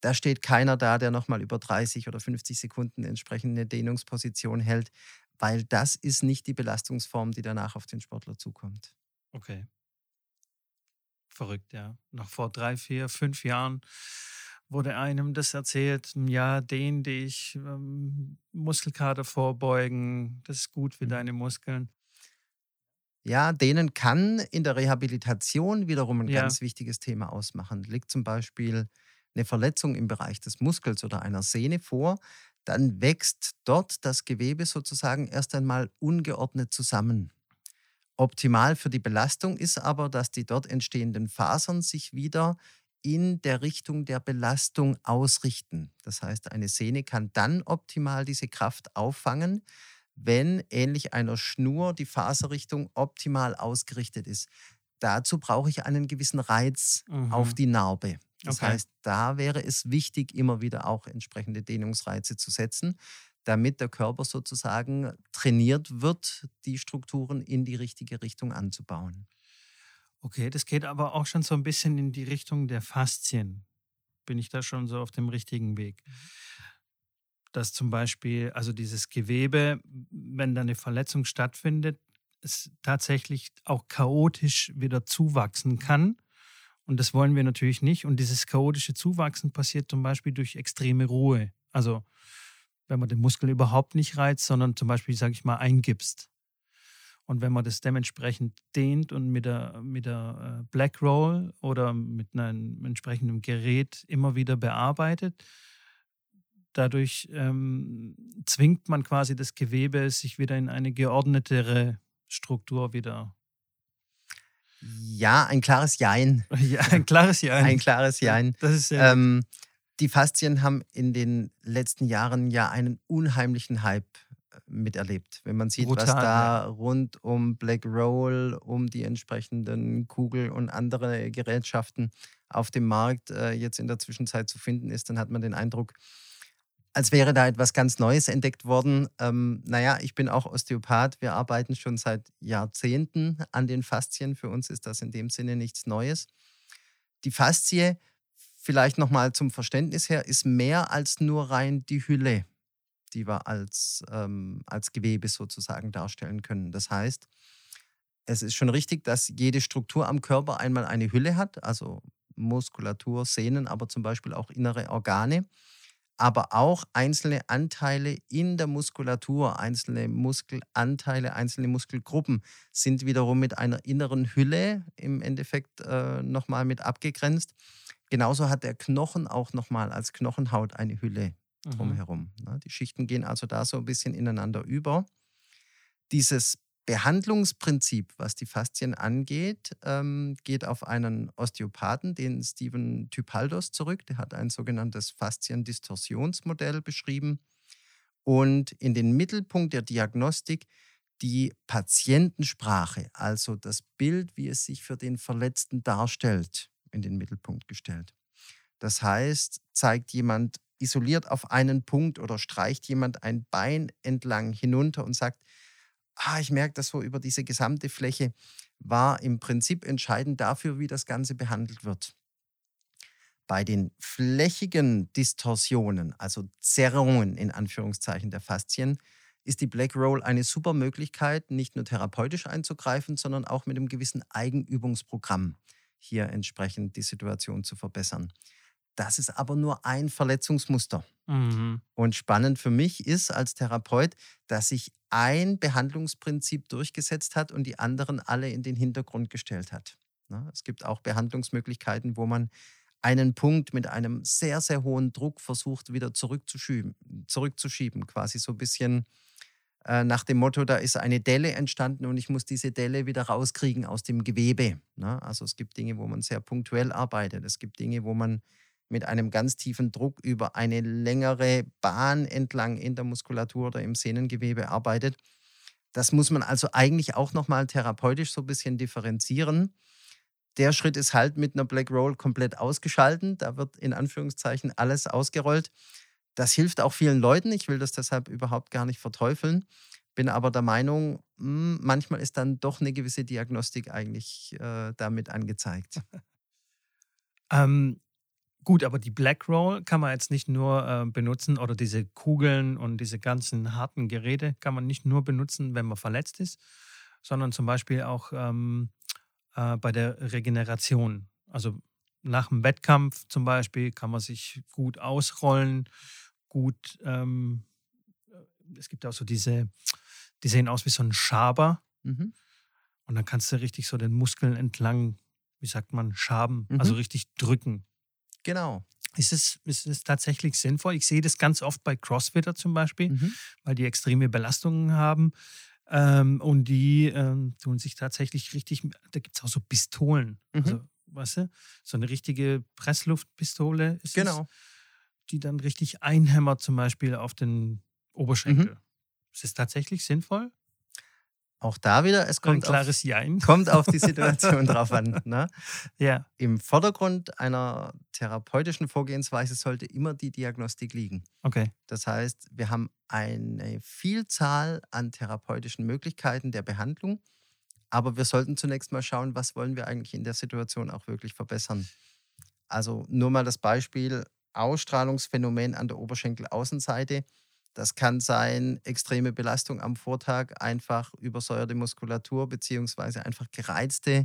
Da steht keiner da, der nochmal über 30 oder 50 Sekunden entsprechende Dehnungsposition hält, weil das ist nicht die Belastungsform, die danach auf den Sportler zukommt. Okay. Verrückt, ja. Noch vor drei, vier, fünf Jahren wurde einem das erzählt, ja, dehn dich, ähm, Muskelkater vorbeugen, das ist gut für mhm. deine Muskeln. Ja, dehnen kann in der Rehabilitation wiederum ein ja. ganz wichtiges Thema ausmachen. Liegt zum Beispiel eine Verletzung im Bereich des Muskels oder einer Sehne vor, dann wächst dort das Gewebe sozusagen erst einmal ungeordnet zusammen. Optimal für die Belastung ist aber, dass die dort entstehenden Fasern sich wieder in der Richtung der Belastung ausrichten. Das heißt, eine Sehne kann dann optimal diese Kraft auffangen, wenn ähnlich einer Schnur die Faserrichtung optimal ausgerichtet ist. Dazu brauche ich einen gewissen Reiz mhm. auf die Narbe. Das okay. heißt, da wäre es wichtig, immer wieder auch entsprechende Dehnungsreize zu setzen, damit der Körper sozusagen trainiert wird, die Strukturen in die richtige Richtung anzubauen. Okay, das geht aber auch schon so ein bisschen in die Richtung der Faszien. Bin ich da schon so auf dem richtigen Weg? Mhm. Dass zum Beispiel, also dieses Gewebe, wenn da eine Verletzung stattfindet, es tatsächlich auch chaotisch wieder zuwachsen kann. Und das wollen wir natürlich nicht. Und dieses chaotische Zuwachsen passiert zum Beispiel durch extreme Ruhe. Also wenn man den Muskel überhaupt nicht reizt, sondern zum Beispiel, sage ich mal, eingibst. Und wenn man das dementsprechend dehnt und mit der, mit der äh, Black Roll oder mit einem entsprechenden Gerät immer wieder bearbeitet, dadurch ähm, zwingt man quasi das Gewebe, sich wieder in eine geordnetere Struktur wieder. Ja, ein klares Jein. Ja, ein klares Jein. Ein klares Jein. Das ist sehr ähm, die Faszien haben in den letzten Jahren ja einen unheimlichen Hype äh, miterlebt. Wenn man sieht, Brutal, was da ja. rund um Black Roll, um die entsprechenden Kugel und andere Gerätschaften auf dem Markt äh, jetzt in der Zwischenzeit zu finden ist, dann hat man den Eindruck, als wäre da etwas ganz Neues entdeckt worden. Ähm, naja, ich bin auch Osteopath. Wir arbeiten schon seit Jahrzehnten an den Faszien. Für uns ist das in dem Sinne nichts Neues. Die Faszie, vielleicht nochmal zum Verständnis her, ist mehr als nur rein die Hülle, die wir als, ähm, als Gewebe sozusagen darstellen können. Das heißt, es ist schon richtig, dass jede Struktur am Körper einmal eine Hülle hat, also Muskulatur, Sehnen, aber zum Beispiel auch innere Organe aber auch einzelne Anteile in der Muskulatur, einzelne Muskelanteile, einzelne Muskelgruppen sind wiederum mit einer inneren Hülle im Endeffekt äh, nochmal mit abgegrenzt. Genauso hat der Knochen auch nochmal als Knochenhaut eine Hülle mhm. drumherum. Mhm. Die Schichten gehen also da so ein bisschen ineinander über. Dieses Behandlungsprinzip, was die Faszien angeht, ähm, geht auf einen Osteopathen, den Steven Typaldos, zurück. Der hat ein sogenanntes Fasziendistorsionsmodell beschrieben und in den Mittelpunkt der Diagnostik die Patientensprache, also das Bild, wie es sich für den Verletzten darstellt, in den Mittelpunkt gestellt. Das heißt, zeigt jemand isoliert auf einen Punkt oder streicht jemand ein Bein entlang hinunter und sagt, ah, ich merke das so über diese gesamte Fläche, war im Prinzip entscheidend dafür, wie das Ganze behandelt wird. Bei den flächigen Distorsionen, also Zerrungen in Anführungszeichen der Faszien, ist die Black Roll eine super Möglichkeit, nicht nur therapeutisch einzugreifen, sondern auch mit einem gewissen Eigenübungsprogramm hier entsprechend die Situation zu verbessern. Das ist aber nur ein Verletzungsmuster. Mhm. Und spannend für mich ist als Therapeut, dass sich ein Behandlungsprinzip durchgesetzt hat und die anderen alle in den Hintergrund gestellt hat. Ne, es gibt auch Behandlungsmöglichkeiten, wo man einen Punkt mit einem sehr, sehr hohen Druck versucht, wieder zurückzuschieben, zurückzuschieben quasi so ein bisschen äh, nach dem Motto, da ist eine Delle entstanden und ich muss diese Delle wieder rauskriegen aus dem Gewebe. Ne? Also es gibt Dinge, wo man sehr punktuell arbeitet. Es gibt Dinge, wo man mit einem ganz tiefen Druck über eine längere Bahn entlang in der Muskulatur oder im Sehnengewebe arbeitet. Das muss man also eigentlich auch nochmal therapeutisch so ein bisschen differenzieren. Der Schritt ist halt mit einer Black Roll komplett ausgeschalten. Da wird in Anführungszeichen alles ausgerollt. Das hilft auch vielen Leuten. Ich will das deshalb überhaupt gar nicht verteufeln. Bin aber der Meinung, hm, manchmal ist dann doch eine gewisse Diagnostik eigentlich äh, damit angezeigt. ähm, Gut, aber die Black Roll kann man jetzt nicht nur äh, benutzen oder diese Kugeln und diese ganzen harten Geräte kann man nicht nur benutzen, wenn man verletzt ist, sondern zum Beispiel auch ähm, äh, bei der Regeneration. Also nach dem Wettkampf zum Beispiel kann man sich gut ausrollen, gut. Ähm, äh, es gibt auch so diese, die sehen aus wie so ein Schaber. Mhm. Und dann kannst du richtig so den Muskeln entlang, wie sagt man, schaben, also mhm. also richtig drücken. Genau. Ist es, ist es tatsächlich sinnvoll? Ich sehe das ganz oft bei Crossfitter zum Beispiel, mhm. weil die extreme Belastungen haben. Ähm, und die ähm, tun sich tatsächlich richtig, da gibt es auch so Pistolen. Mhm. Also, weißt du, so eine richtige Pressluftpistole ist genau. Es, die dann richtig einhämmert, zum Beispiel auf den Oberschenkel. Mhm. Ist es tatsächlich sinnvoll? Auch da wieder, es kommt, auf, kommt auf die Situation drauf an. Ne? Ja. Im Vordergrund einer therapeutischen Vorgehensweise sollte immer die Diagnostik liegen. Okay. Das heißt, wir haben eine Vielzahl an therapeutischen Möglichkeiten der Behandlung, aber wir sollten zunächst mal schauen, was wollen wir eigentlich in der Situation auch wirklich verbessern. Also nur mal das Beispiel Ausstrahlungsphänomen an der Oberschenkelaußenseite das kann sein extreme Belastung am Vortag, einfach übersäuerte Muskulatur beziehungsweise einfach gereizte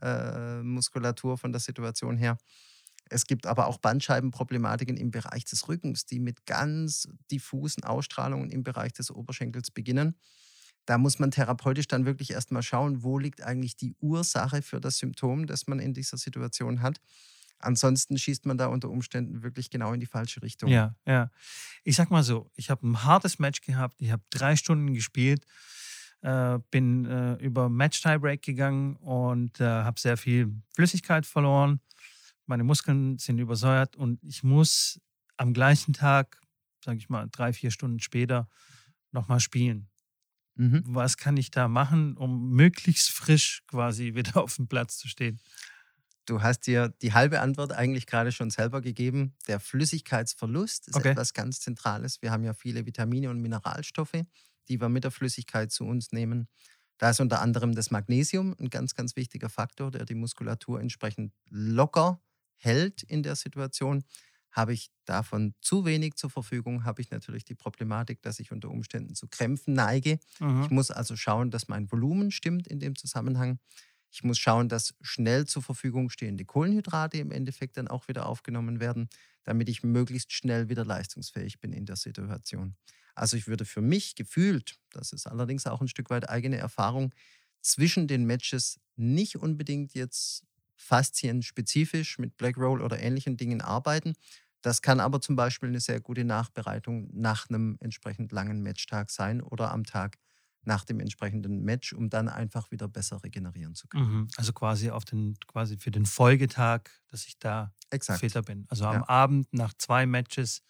äh, Muskulatur von der Situation her. Es gibt aber auch Bandscheibenproblematiken im Bereich des Rückens, die mit ganz diffusen Ausstrahlungen im Bereich des Oberschenkels beginnen. Da muss man therapeutisch dann wirklich erstmal schauen, wo liegt eigentlich die Ursache für das Symptom, das man in dieser Situation hat. Ansonsten schießt man da unter Umständen wirklich genau in die falsche Richtung. Ja, ja. Ich sag mal so, ich habe ein hartes Match gehabt, ich habe drei Stunden gespielt, äh, bin äh, über Match-Tiebreak gegangen und äh, habe sehr viel Flüssigkeit verloren. Meine Muskeln sind übersäuert und ich muss am gleichen Tag, sage ich mal, drei, vier Stunden später nochmal spielen. Mhm. Was kann ich da machen, um möglichst frisch quasi wieder auf dem Platz zu stehen? Du hast dir die halbe Antwort eigentlich gerade schon selber gegeben. Der Flüssigkeitsverlust ist okay. etwas ganz Zentrales. Wir haben ja viele Vitamine und Mineralstoffe, die wir mit der Flüssigkeit zu uns nehmen. Da ist unter anderem das Magnesium ein ganz, ganz wichtiger Faktor, der die Muskulatur entsprechend locker hält in der Situation. Habe ich davon zu wenig zur Verfügung, habe ich natürlich die Problematik, dass ich unter Umständen zu Krämpfen neige. Mhm. Ich muss also schauen, dass mein Volumen stimmt in dem Zusammenhang. Ich muss schauen, dass schnell zur Verfügung stehende Kohlenhydrate im Endeffekt dann auch wieder aufgenommen werden, damit ich möglichst schnell wieder leistungsfähig bin in der Situation. Also ich würde für mich gefühlt, das ist allerdings auch ein Stück weit eigene Erfahrung, zwischen den Matches nicht unbedingt jetzt faszienspezifisch mit Black Roll oder ähnlichen Dingen arbeiten. Das kann aber zum Beispiel eine sehr gute Nachbereitung nach einem entsprechend langen Matchtag sein oder am Tag nach dem entsprechenden Match, um dann einfach wieder besser regenerieren zu können. Mhm. Also quasi auf den, quasi für den Folgetag, dass ich da Exakt. fitter bin. Also am ja. Abend nach zwei Matches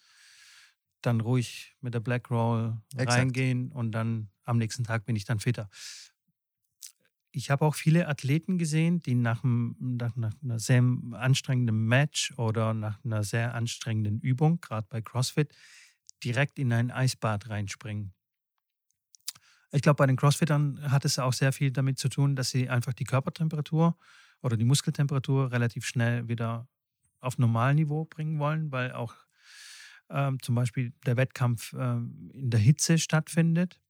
dann ruhig mit der Black Roll Exakt. reingehen und dann am nächsten Tag bin ich dann fitter. Ich habe auch viele Athleten gesehen, die nach, nach, nach einer sehr anstrengenden Match oder nach einer sehr anstrengenden Übung, gerade bei CrossFit, direkt in ein Eisbad reinspringen. Ich glaube, bei den Crossfittern hat es auch sehr viel damit zu tun, dass sie einfach die Körpertemperatur oder die Muskeltemperatur relativ schnell wieder auf Normalniveau bringen wollen, weil auch ähm, zum Beispiel der Wettkampf ähm, in der Hitze stattfindet.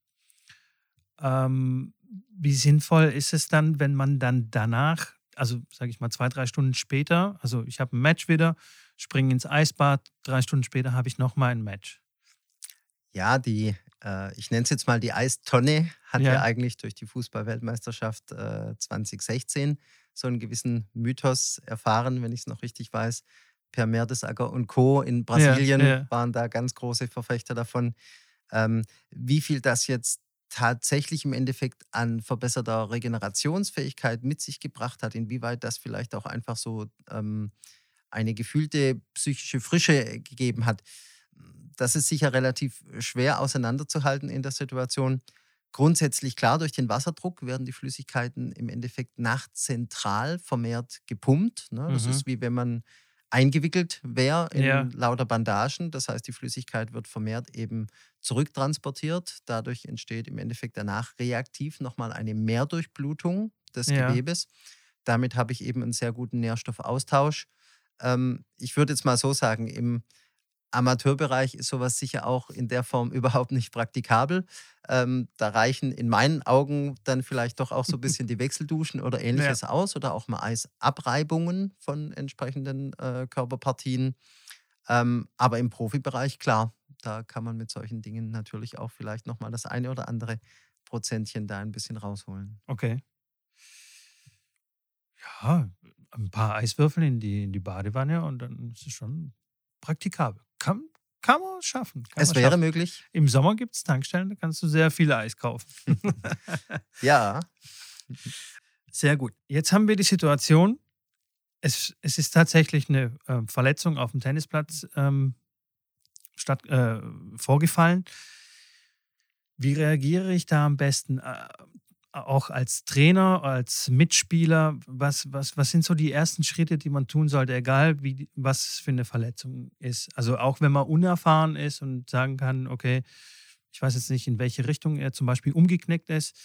Ähm, wie sinnvoll ist es dann, wenn man dann danach, also sage ich mal zwei, drei Stunden später, also ich habe ein Match wieder, springe ins Eisbad, drei Stunden später habe ich nochmal ein Match. Ja, die äh, ich nenne es jetzt mal die Eistonne, hat ja, ja eigentlich durch die Fußballweltmeisterschaft äh, 2016 so einen gewissen Mythos erfahren, wenn ich es noch richtig weiß. Per Mertesacker und Co. in Brasilien ja, ja. waren da ganz große Verfechter davon. Ähm, wie viel das jetzt tatsächlich im Endeffekt an verbesserter Regenerationsfähigkeit mit sich gebracht hat, inwieweit das vielleicht auch einfach so ähm, eine gefühlte psychische Frische gegeben hat, das ist sicher relativ schwer auseinanderzuhalten in der Situation. Grundsätzlich klar, durch den Wasserdruck werden die Flüssigkeiten im Endeffekt nachtzentral vermehrt gepumpt. Ne? Das mhm. ist wie wenn man eingewickelt wäre in ja. lauter Bandagen. Das heißt, die Flüssigkeit wird vermehrt eben zurücktransportiert. Dadurch entsteht im Endeffekt danach reaktiv nochmal eine Mehrdurchblutung des ja. Gewebes. Damit habe ich eben einen sehr guten Nährstoffaustausch. Ähm, ich würde jetzt mal so sagen, im Amateurbereich ist sowas sicher auch in der Form überhaupt nicht praktikabel. Ähm, da reichen in meinen Augen dann vielleicht doch auch so ein bisschen die Wechselduschen oder ähnliches ja. aus oder auch mal Eisabreibungen von entsprechenden äh, Körperpartien. Ähm, aber im Profibereich, klar, da kann man mit solchen Dingen natürlich auch vielleicht nochmal das eine oder andere Prozentchen da ein bisschen rausholen. Okay. Ja, ein paar Eiswürfel in die, in die Badewanne und dann ist es schon praktikabel. Kann, kann man schaffen. Kann es man wäre schaffen. möglich. Im Sommer gibt es Tankstellen, da kannst du sehr viel Eis kaufen. ja. Sehr gut. Jetzt haben wir die Situation, es, es ist tatsächlich eine äh, Verletzung auf dem Tennisplatz ähm, statt, äh, vorgefallen. Wie reagiere ich da am besten? Äh, auch als Trainer, als Mitspieler, was, was, was sind so die ersten Schritte, die man tun sollte, egal wie, was für eine Verletzung ist? Also auch wenn man unerfahren ist und sagen kann, okay, ich weiß jetzt nicht, in welche Richtung er zum Beispiel umgeknickt ist.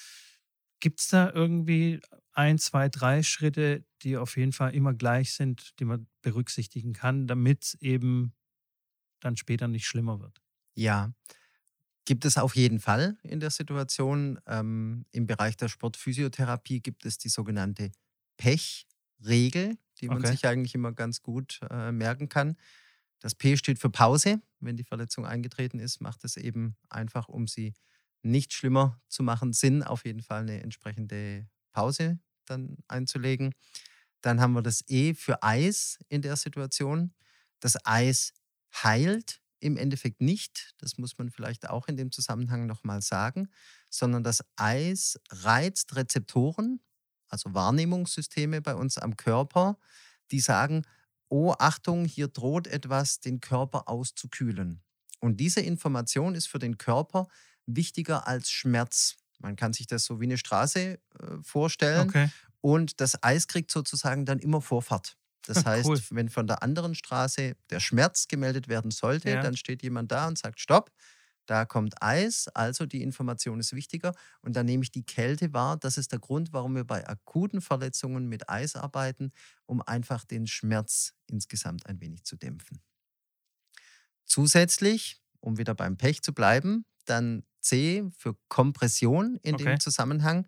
Gibt es da irgendwie ein, zwei, drei Schritte, die auf jeden Fall immer gleich sind, die man berücksichtigen kann, damit es eben dann später nicht schlimmer wird? Ja, Gibt es auf jeden Fall in der Situation. Ähm, Im Bereich der Sportphysiotherapie gibt es die sogenannte Pech-Regel, die man okay. sich eigentlich immer ganz gut äh, merken kann. Das P steht für Pause. Wenn die Verletzung eingetreten ist, macht es eben einfach, um sie nicht schlimmer zu machen, Sinn, auf jeden Fall eine entsprechende Pause dann einzulegen. Dann haben wir das E für Eis in der Situation. Das Eis heilt im Endeffekt nicht, das muss man vielleicht auch in dem Zusammenhang nochmal sagen, sondern das Eis reizt Rezeptoren, also Wahrnehmungssysteme bei uns am Körper, die sagen, oh Achtung, hier droht etwas, den Körper auszukühlen. Und diese Information ist für den Körper wichtiger als Schmerz. Man kann sich das so wie eine Straße äh, vorstellen. Okay. Und das Eis kriegt sozusagen dann immer Vorfahrt. Das heißt, cool. wenn von der anderen Straße der Schmerz gemeldet werden sollte, ja. dann steht jemand da und sagt, stopp, da kommt Eis, also die Information ist wichtiger. Und dann nehme ich die Kälte wahr. Das ist der Grund, warum wir bei akuten Verletzungen mit Eis arbeiten, um einfach den Schmerz insgesamt ein wenig zu dämpfen. Zusätzlich, um wieder beim Pech zu bleiben, dann C für Kompression in okay. dem Zusammenhang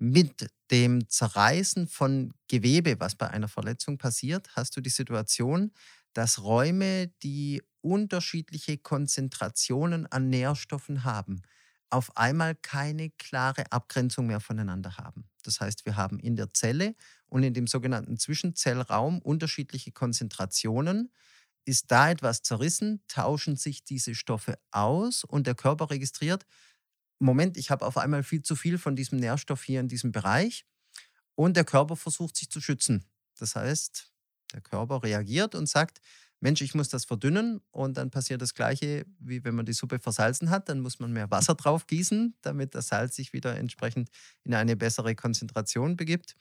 mit dem Zerreißen von Gewebe, was bei einer Verletzung passiert, hast du die Situation, dass Räume, die unterschiedliche Konzentrationen an Nährstoffen haben, auf einmal keine klare Abgrenzung mehr voneinander haben. Das heißt, wir haben in der Zelle und in dem sogenannten Zwischenzellraum unterschiedliche Konzentrationen. Ist da etwas zerrissen, tauschen sich diese Stoffe aus und der Körper registriert, Moment, ich habe auf einmal viel zu viel von diesem Nährstoff hier in diesem Bereich und der Körper versucht sich zu schützen. Das heißt, der Körper reagiert und sagt, Mensch, ich muss das verdünnen und dann passiert das gleiche, wie wenn man die Suppe versalzen hat, dann muss man mehr Wasser drauf gießen, damit das Salz sich wieder entsprechend in eine bessere Konzentration begibt.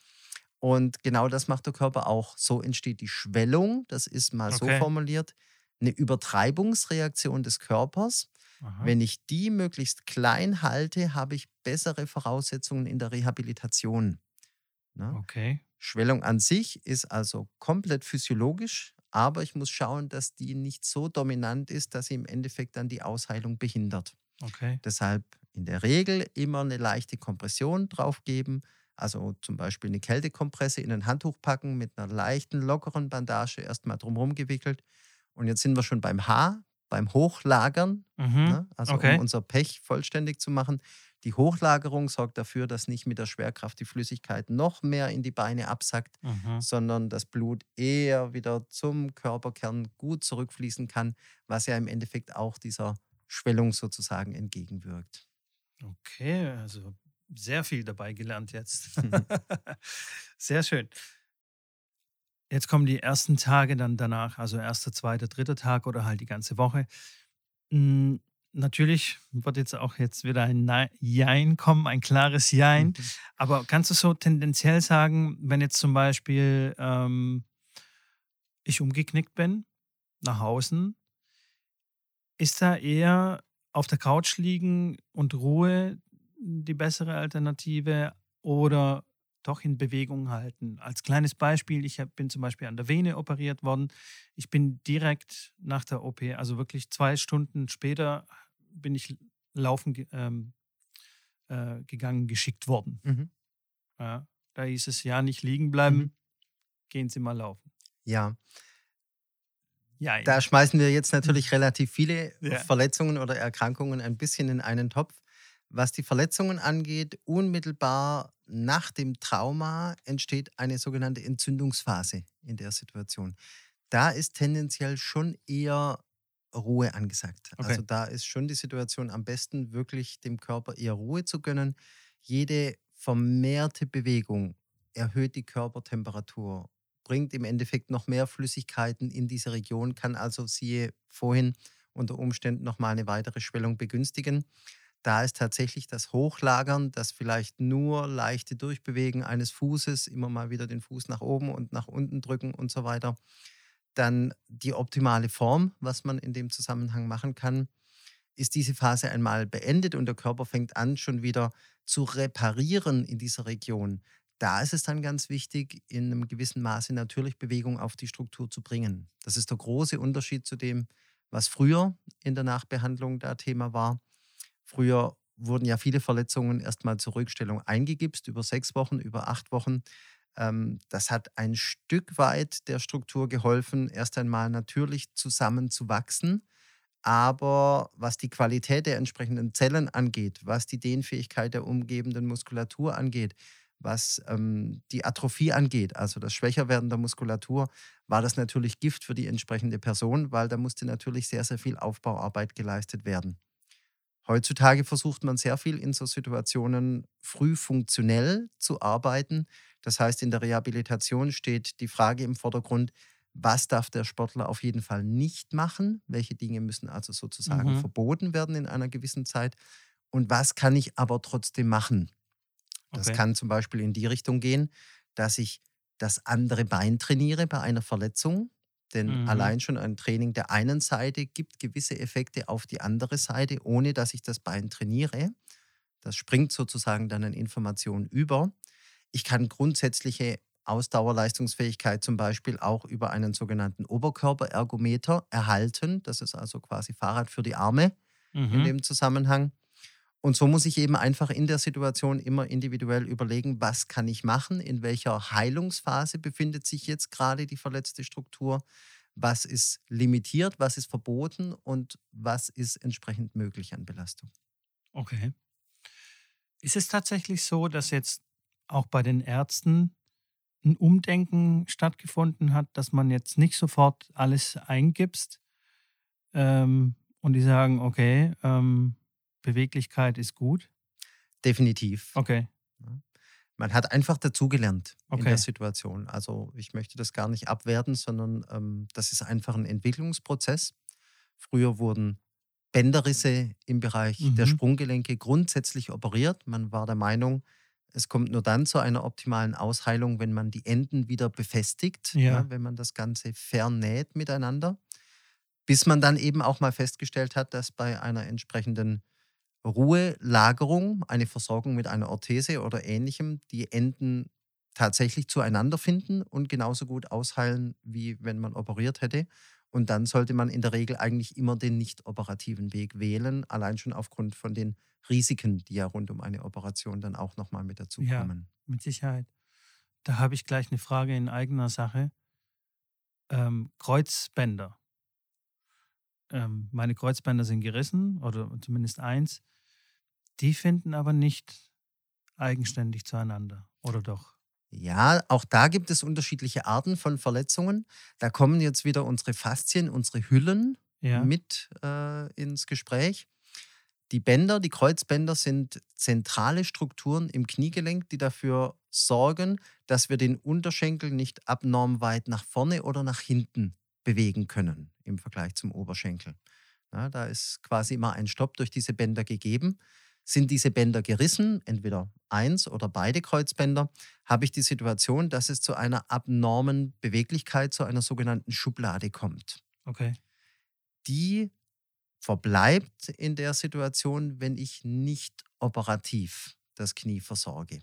Und genau das macht der Körper auch. So entsteht die Schwellung, das ist mal okay. so formuliert, eine Übertreibungsreaktion des Körpers. Aha. Wenn ich die möglichst klein halte, habe ich bessere Voraussetzungen in der Rehabilitation. Ne? Okay. Schwellung an sich ist also komplett physiologisch, aber ich muss schauen, dass die nicht so dominant ist, dass sie im Endeffekt dann die Ausheilung behindert. Okay. Deshalb in der Regel immer eine leichte Kompression draufgeben, also zum Beispiel eine Kältekompresse in ein Handtuch packen mit einer leichten, lockeren Bandage erstmal drumherum gewickelt. Und jetzt sind wir schon beim Haar, beim Hochlagern, mhm. ne? also okay. um unser Pech vollständig zu machen. Die Hochlagerung sorgt dafür, dass nicht mit der Schwerkraft die Flüssigkeit noch mehr in die Beine absackt, mhm. sondern das Blut eher wieder zum Körperkern gut zurückfließen kann, was ja im Endeffekt auch dieser Schwellung sozusagen entgegenwirkt. Okay, also sehr viel dabei gelernt jetzt. sehr schön. Jetzt kommen die ersten Tage dann danach, also erster, zweiter, dritter Tag oder halt die ganze Woche. Hm, natürlich wird jetzt auch jetzt wieder ein Jein kommen, ein klares Jein. Mhm. Aber kannst du so tendenziell sagen, wenn jetzt zum Beispiel ähm, ich umgeknickt bin, nach außen, ist da eher auf der Couch liegen und Ruhe die bessere Alternative oder doch in Bewegung halten. Als kleines Beispiel, ich bin zum Beispiel an der Vene operiert worden. Ich bin direkt nach der OP, also wirklich zwei Stunden später, bin ich laufen ähm, äh, gegangen, geschickt worden. Mhm. Ja, da hieß es ja nicht liegen bleiben, mhm. gehen Sie mal laufen. Ja. ja. Da schmeißen wir jetzt natürlich relativ viele ja. Verletzungen oder Erkrankungen ein bisschen in einen Topf. Was die Verletzungen angeht, unmittelbar nach dem Trauma entsteht eine sogenannte Entzündungsphase in der Situation. Da ist tendenziell schon eher Ruhe angesagt. Okay. Also da ist schon die Situation am besten, wirklich dem Körper eher Ruhe zu gönnen. Jede vermehrte Bewegung erhöht die Körpertemperatur, bringt im Endeffekt noch mehr Flüssigkeiten in diese Region, kann also siehe vorhin unter Umständen nochmal eine weitere Schwellung begünstigen. Da ist tatsächlich das Hochlagern, das vielleicht nur leichte Durchbewegen eines Fußes, immer mal wieder den Fuß nach oben und nach unten drücken und so weiter. Dann die optimale Form, was man in dem Zusammenhang machen kann, ist diese Phase einmal beendet und der Körper fängt an, schon wieder zu reparieren in dieser Region. Da ist es dann ganz wichtig, in einem gewissen Maße natürlich Bewegung auf die Struktur zu bringen. Das ist der große Unterschied zu dem, was früher in der Nachbehandlung da Thema war. Früher wurden ja viele Verletzungen erstmal zur Rückstellung eingegipst, über sechs Wochen, über acht Wochen. Ähm, das hat ein Stück weit der Struktur geholfen, erst einmal natürlich zusammenzuwachsen. Aber was die Qualität der entsprechenden Zellen angeht, was die Dehnfähigkeit der umgebenden Muskulatur angeht, Was ähm, die Atrophie angeht, also das Schwächerwerden der Muskulatur, war das natürlich Gift für die entsprechende Person, weil da musste natürlich sehr, sehr viel Aufbauarbeit geleistet werden. Heutzutage versucht man sehr viel in so Situationen früh funktionell zu arbeiten. Das heißt, in der Rehabilitation steht die Frage im Vordergrund, was darf der Sportler auf jeden Fall nicht machen, welche Dinge müssen also sozusagen mhm. verboten werden in einer gewissen Zeit und was kann ich aber trotzdem machen. Das okay. kann zum Beispiel in die Richtung gehen, dass ich das andere Bein trainiere bei einer Verletzung. Denn mhm. allein schon ein Training der einen Seite gibt gewisse Effekte auf die andere Seite, ohne dass ich das Bein trainiere. Das springt sozusagen dann an Informationen über. Ich kann grundsätzliche Ausdauerleistungsfähigkeit zum Beispiel auch über einen sogenannten Oberkörperergometer erhalten. Das ist also quasi Fahrrad für die Arme mhm. in dem Zusammenhang. Und so muss ich eben einfach in der Situation immer individuell überlegen, was kann ich machen, in welcher Heilungsphase befindet sich jetzt gerade die verletzte Struktur, was ist limitiert, was ist verboten und was ist entsprechend möglich an Belastung. Okay. Ist es tatsächlich so, dass jetzt auch bei den Ärzten ein Umdenken stattgefunden hat, dass man jetzt nicht sofort alles eingibst ähm, und die sagen, okay, ähm, Beweglichkeit ist gut? Definitiv. Okay. Man hat einfach dazugelernt okay. in der Situation. Also ich möchte das gar nicht abwerten, sondern ähm, das ist einfach ein Entwicklungsprozess. Früher wurden Bänderrisse im Bereich mhm. der Sprunggelenke grundsätzlich operiert. Man war der Meinung, es kommt nur dann zu einer optimalen Ausheilung, wenn man die Enden wieder befestigt, ja. Ja, wenn man das Ganze vernäht miteinander. Bis man dann eben auch mal festgestellt hat, dass bei einer entsprechenden Ruhelagerung, eine Versorgung mit einer Orthese oder ähnlichem, die Enden tatsächlich zueinander finden und genauso gut ausheilen, wie wenn man operiert hätte. Und dann sollte man in der Regel eigentlich immer den nicht operativen Weg wählen, allein schon aufgrund von den Risiken, die ja rund um eine Operation dann auch nochmal mit dazukommen. Ja, mit Sicherheit. Da habe ich gleich eine Frage in eigener Sache. Ähm, Kreuzbänder. Ähm, meine Kreuzbänder sind gerissen oder zumindest eins. Die finden aber nicht eigenständig zueinander, oder doch? Ja, auch da gibt es unterschiedliche Arten von Verletzungen. Da kommen jetzt wieder unsere Faszien, unsere Hüllen ja. mit äh, ins Gespräch. Die Bänder, die Kreuzbänder sind zentrale Strukturen im Kniegelenk, die dafür sorgen, dass wir den Unterschenkel nicht abnorm weit nach vorne oder nach hinten bewegen können im Vergleich zum Oberschenkel. Ja, da ist quasi immer ein Stopp durch diese Bänder gegeben. Sind diese Bänder gerissen, entweder eins oder beide Kreuzbänder, habe ich die Situation, dass es zu einer abnormen Beweglichkeit, zu einer sogenannten Schublade kommt. Okay. Die verbleibt in der Situation, wenn ich nicht operativ das Knie versorge.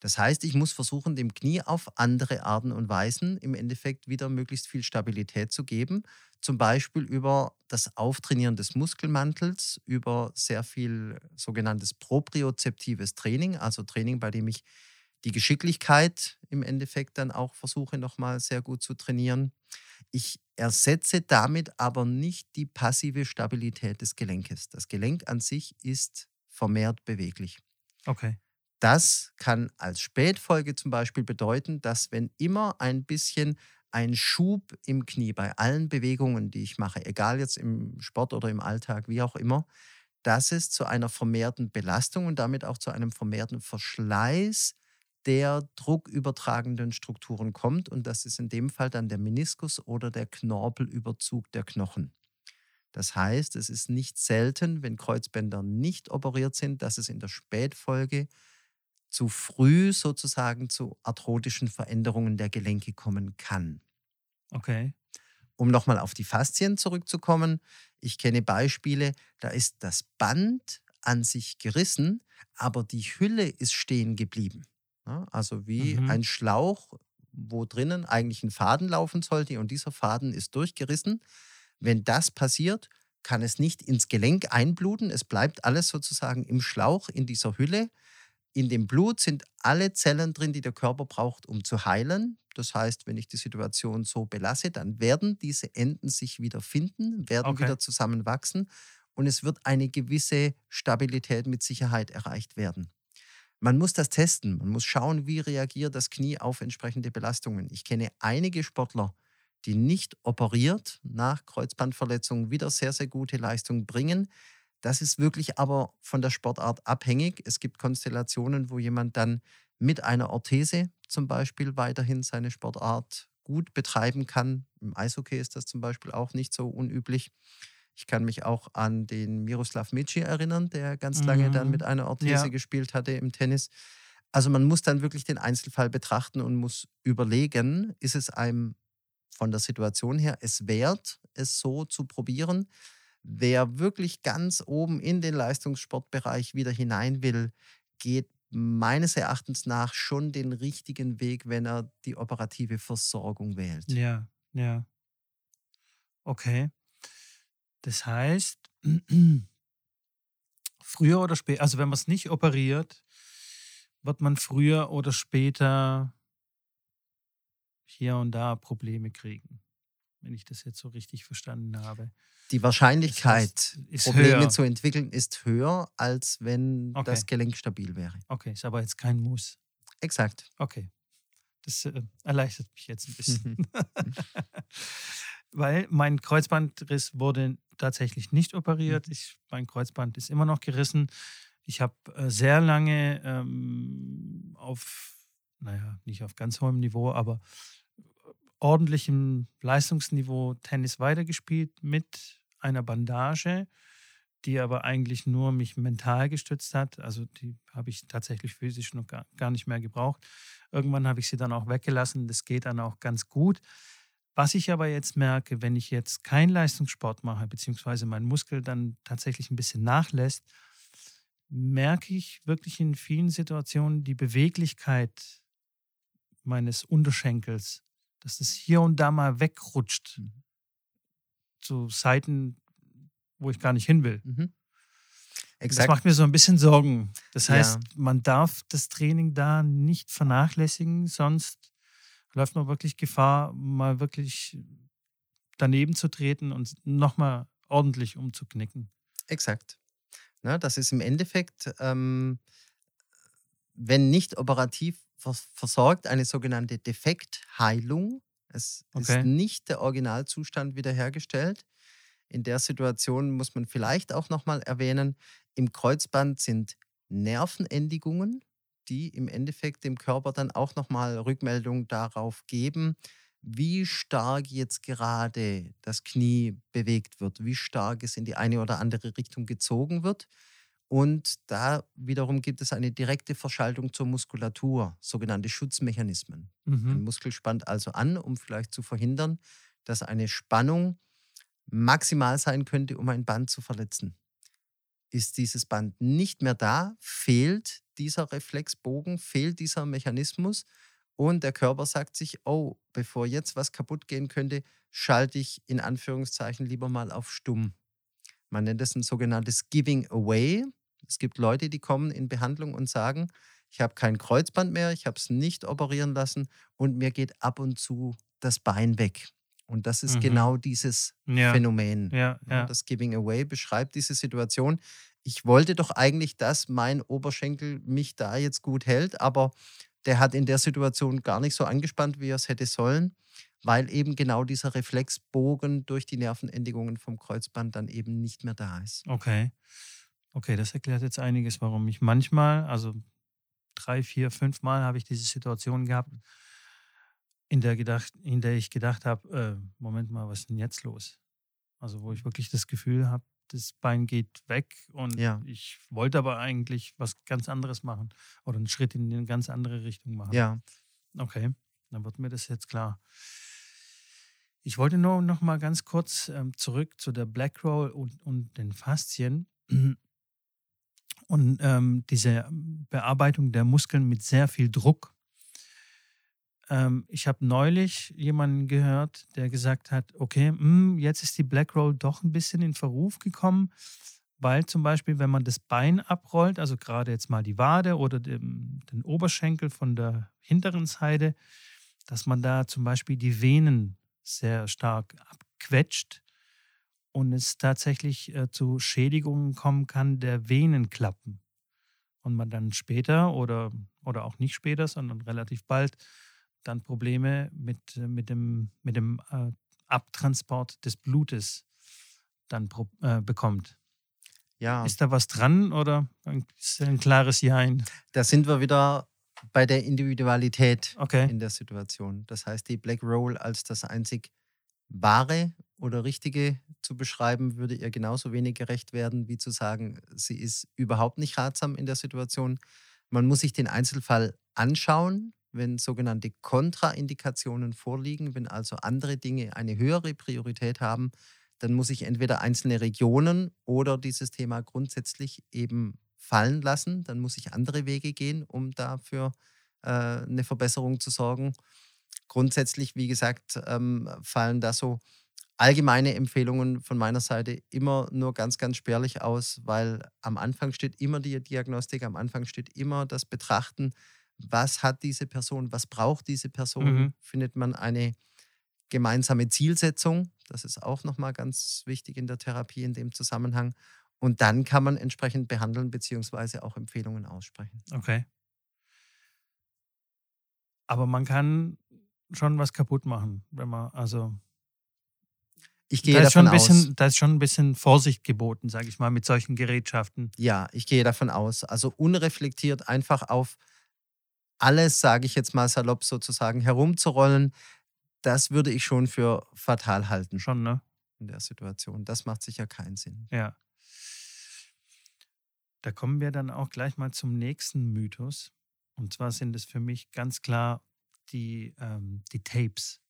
Das heißt, ich muss versuchen, dem Knie auf andere Arten und Weisen im Endeffekt wieder möglichst viel Stabilität zu geben. Zum Beispiel über das Auftrainieren des Muskelmantels, über sehr viel sogenanntes propriozeptives Training, also Training, bei dem ich die Geschicklichkeit im Endeffekt dann auch versuche nochmal sehr gut zu trainieren. Ich ersetze damit aber nicht die passive Stabilität des Gelenkes. Das Gelenk an sich ist vermehrt beweglich. Okay. Das kann als Spätfolge zum Beispiel bedeuten, dass wenn immer ein bisschen ein Schub im Knie bei allen Bewegungen, die ich mache, egal jetzt im Sport oder im Alltag, wie auch immer, dass es zu einer vermehrten Belastung und damit auch zu einem vermehrten Verschleiß der druckübertragenden Strukturen kommt. Und das ist in dem Fall dann der Meniskus oder der Knorpelüberzug der Knochen. Das heißt, es ist nicht selten, wenn Kreuzbänder nicht operiert sind, dass es in der Spätfolge zu früh sozusagen zu arthrotischen Veränderungen der Gelenke kommen kann. Okay. Um nochmal auf die Faszien zurückzukommen, ich kenne Beispiele, da ist das Band an sich gerissen, aber die Hülle ist stehen geblieben. Also wie mhm. ein Schlauch, wo drinnen eigentlich ein Faden laufen sollte und dieser Faden ist durchgerissen. Wenn das passiert, kann es nicht ins Gelenk einbluten. Es bleibt alles sozusagen im Schlauch, in dieser Hülle. In dem Blut sind alle Zellen drin, die der Körper braucht, um zu heilen. Das heißt, wenn ich die Situation so belasse, dann werden diese Enden sich wieder finden, werden okay. wieder zusammenwachsen und es wird eine gewisse Stabilität mit Sicherheit erreicht werden. Man muss das testen. Man muss schauen, wie reagiert das Knie auf entsprechende Belastungen. Ich kenne einige Sportler, die nicht operiert nach Kreuzbandverletzungen wieder sehr, sehr gute Leistung bringen. Das ist wirklich aber von der Sportart abhängig. Es gibt Konstellationen, wo jemand dann mit einer Orthese zum Beispiel weiterhin seine Sportart gut betreiben kann. Im Eishockey ist das zum Beispiel auch nicht so unüblich. Ich kann mich auch an den Miroslav Mici erinnern, der ganz mhm. lange dann mit mhm. einer Orthese ja. gespielt hatte im Tennis. Also man muss dann wirklich den Einzelfall betrachten und muss überlegen, ist es einem von der Situation her es wert, es so zu probieren. Wer wirklich ganz oben in den Leistungssportbereich wieder hinein will, geht meines Erachtens nach schon den richtigen Weg, wenn er die operative Versorgung wählt. Ja, ja. Okay. Das heißt, früher oder später, also wenn man es nicht operiert, wird man früher oder später hier und da Probleme kriegen, wenn ich das jetzt so richtig verstanden habe. Die Wahrscheinlichkeit, das heißt, Probleme höher. zu entwickeln, ist höher, als wenn okay. das Gelenk stabil wäre. Okay, ist aber jetzt kein Muss. Exakt. Okay. Das äh, erleichtert mich jetzt ein bisschen. Weil mein Kreuzbandriss wurde tatsächlich nicht operiert. Mhm. Ich, mein Kreuzband ist immer noch gerissen. Ich habe äh, sehr lange ähm, auf, naja, nicht auf ganz hohem Niveau, aber ordentlichem Leistungsniveau Tennis weitergespielt mit einer Bandage, die aber eigentlich nur mich mental gestützt hat. Also die habe ich tatsächlich physisch noch gar, gar nicht mehr gebraucht. Irgendwann habe ich sie dann auch weggelassen. Das geht dann auch ganz gut. Was ich aber jetzt merke, wenn ich jetzt keinen Leistungssport mache, beziehungsweise mein Muskel dann tatsächlich ein bisschen nachlässt, merke ich wirklich in vielen Situationen die Beweglichkeit meines Unterschenkels dass es hier und da mal wegrutscht. Mhm. Zu Seiten, wo ich gar nicht hin will. Mhm. Das macht mir so ein bisschen Sorgen. Das heißt, ja. man darf das Training da nicht vernachlässigen, sonst läuft man wirklich Gefahr, mal wirklich daneben zu treten und nochmal ordentlich umzuknicken. Exakt. Na, das ist im Endeffekt, ähm, wenn nicht operativ versorgt eine sogenannte Defektheilung. Es okay. ist nicht der Originalzustand wiederhergestellt. In der Situation muss man vielleicht auch nochmal erwähnen, im Kreuzband sind Nervenendigungen, die im Endeffekt dem Körper dann auch nochmal Rückmeldung darauf geben, wie stark jetzt gerade das Knie bewegt wird, wie stark es in die eine oder andere Richtung gezogen wird. Und da wiederum gibt es eine direkte Verschaltung zur Muskulatur, sogenannte Schutzmechanismen. Mhm. Ein Muskel spannt also an, um vielleicht zu verhindern, dass eine Spannung maximal sein könnte, um ein Band zu verletzen. Ist dieses Band nicht mehr da, fehlt dieser Reflexbogen, fehlt dieser Mechanismus und der Körper sagt sich, oh, bevor jetzt was kaputt gehen könnte, schalte ich in Anführungszeichen lieber mal auf stumm. Man nennt es ein sogenanntes Giving Away. Es gibt Leute, die kommen in Behandlung und sagen, ich habe kein Kreuzband mehr, ich habe es nicht operieren lassen und mir geht ab und zu das Bein weg. Und das ist mhm. genau dieses ja. Phänomen. Ja, ja. Das Giving Away beschreibt diese Situation. Ich wollte doch eigentlich, dass mein Oberschenkel mich da jetzt gut hält, aber der hat in der Situation gar nicht so angespannt, wie er es hätte sollen weil eben genau dieser Reflexbogen durch die Nervenendigungen vom Kreuzband dann eben nicht mehr da ist. Okay. Okay, das erklärt jetzt einiges, warum ich manchmal, also drei, vier, fünf Mal habe ich diese Situation gehabt, in der, gedacht, in der ich gedacht habe, äh, Moment mal, was ist denn jetzt los? Also wo ich wirklich das Gefühl habe, das Bein geht weg und ja. ich wollte aber eigentlich was ganz anderes machen oder einen Schritt in eine ganz andere Richtung machen. Ja. Okay, dann wird mir das jetzt klar. Ich wollte nur noch mal ganz kurz ähm, zurück zu der Black Roll und, und den Faszien und ähm, diese Bearbeitung der Muskeln mit sehr viel Druck. Ähm, ich habe neulich jemanden gehört, der gesagt hat, okay, mh, hm, jetzt ist die Black Roll doch ein bisschen in Verruf gekommen, weil zum Beispiel, wenn man das Bein abrollt, also gerade jetzt mal die Wade oder den, den Oberschenkel von der hinteren Seite, dass man da zum Beispiel die Venen sehr stark abquetscht und es tatsächlich äh, zu Schädigungen kommen kann der Venenklappen. und man dann später oder, oder auch nicht später, sondern relativ bald dann Probleme mit, mit dem, mit dem äh, Abtransport des Blutes dann äh, bekommt. Ja. Ist da was dran oder ist ein klares Jein? Da sind wir wieder bei der Individualität okay. in der Situation. Das heißt, die Black Roll als das einzig wahre oder richtige zu beschreiben, würde ihr genauso wenig gerecht werden, wie zu sagen, sie ist überhaupt nicht ratsam in der Situation. Man muss sich den Einzelfall anschauen, wenn sogenannte Kontraindikationen vorliegen, wenn also andere Dinge eine höhere Priorität haben, dann muss ich entweder einzelne Regionen oder dieses Thema grundsätzlich eben fallen lassen. Dann muss ich andere Wege gehen, um dafür äh, eine Verbesserung zu sorgen. Grundsätzlich, wie gesagt, ähm, fallen da so allgemeine Empfehlungen von meiner Seite immer nur ganz, ganz spärlich aus, weil am Anfang steht immer die Diagnostik, am Anfang steht immer das Betrachten, was hat diese Person, was braucht diese Person, mhm. findet man eine gemeinsame Zielsetzung. Das ist auch nochmal ganz wichtig in der Therapie in dem Zusammenhang. Und dann kann man entsprechend behandeln beziehungsweise auch Empfehlungen aussprechen. Okay. Aber man kann schon was kaputt machen, wenn man, also. Ich gehe da davon bisschen, aus. Da ist schon ein bisschen Vorsicht geboten, sage ich mal, mit solchen Gerätschaften. Ja, ich gehe davon aus. Also unreflektiert einfach auf alles, sage ich jetzt mal salopp sozusagen, herumzurollen, das würde ich schon für fatal halten. Schon, ne? In der Situation. Das macht sicher keinen Sinn. Ja. Da kommen wir dann auch gleich mal zum nächsten Mythos. Und zwar sind es für mich ganz klar die, ähm, die Tapes.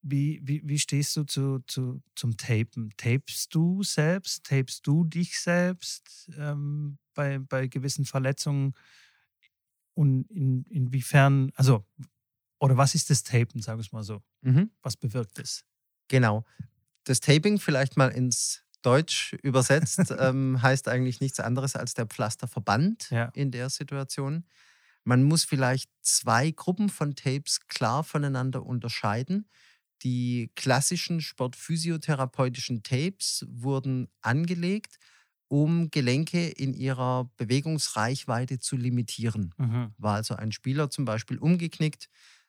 Wie, wie, wie stehst du zu, zu, zum Tapen? Tapest du selbst? Tapest du dich selbst ähm, bei, bei gewissen Verletzungen? Und in, inwiefern, also, oder was ist das Tapen, sage ich mal so? Mhm. Was bewirkt es? Genau. Das Taping vielleicht mal ins Deutsch übersetzt ähm, heißt eigentlich nichts anderes als der Pflasterverband ja. in der Situation. Man muss vielleicht zwei Gruppen von Tapes klar voneinander unterscheiden. Die klassischen sportphysiotherapeutischen Tapes wurden angelegt um Gelenke in ihrer Bewegungsreichweite zu limitieren. Mhm. War also ein Spieler zum Beispiel umgeknickt,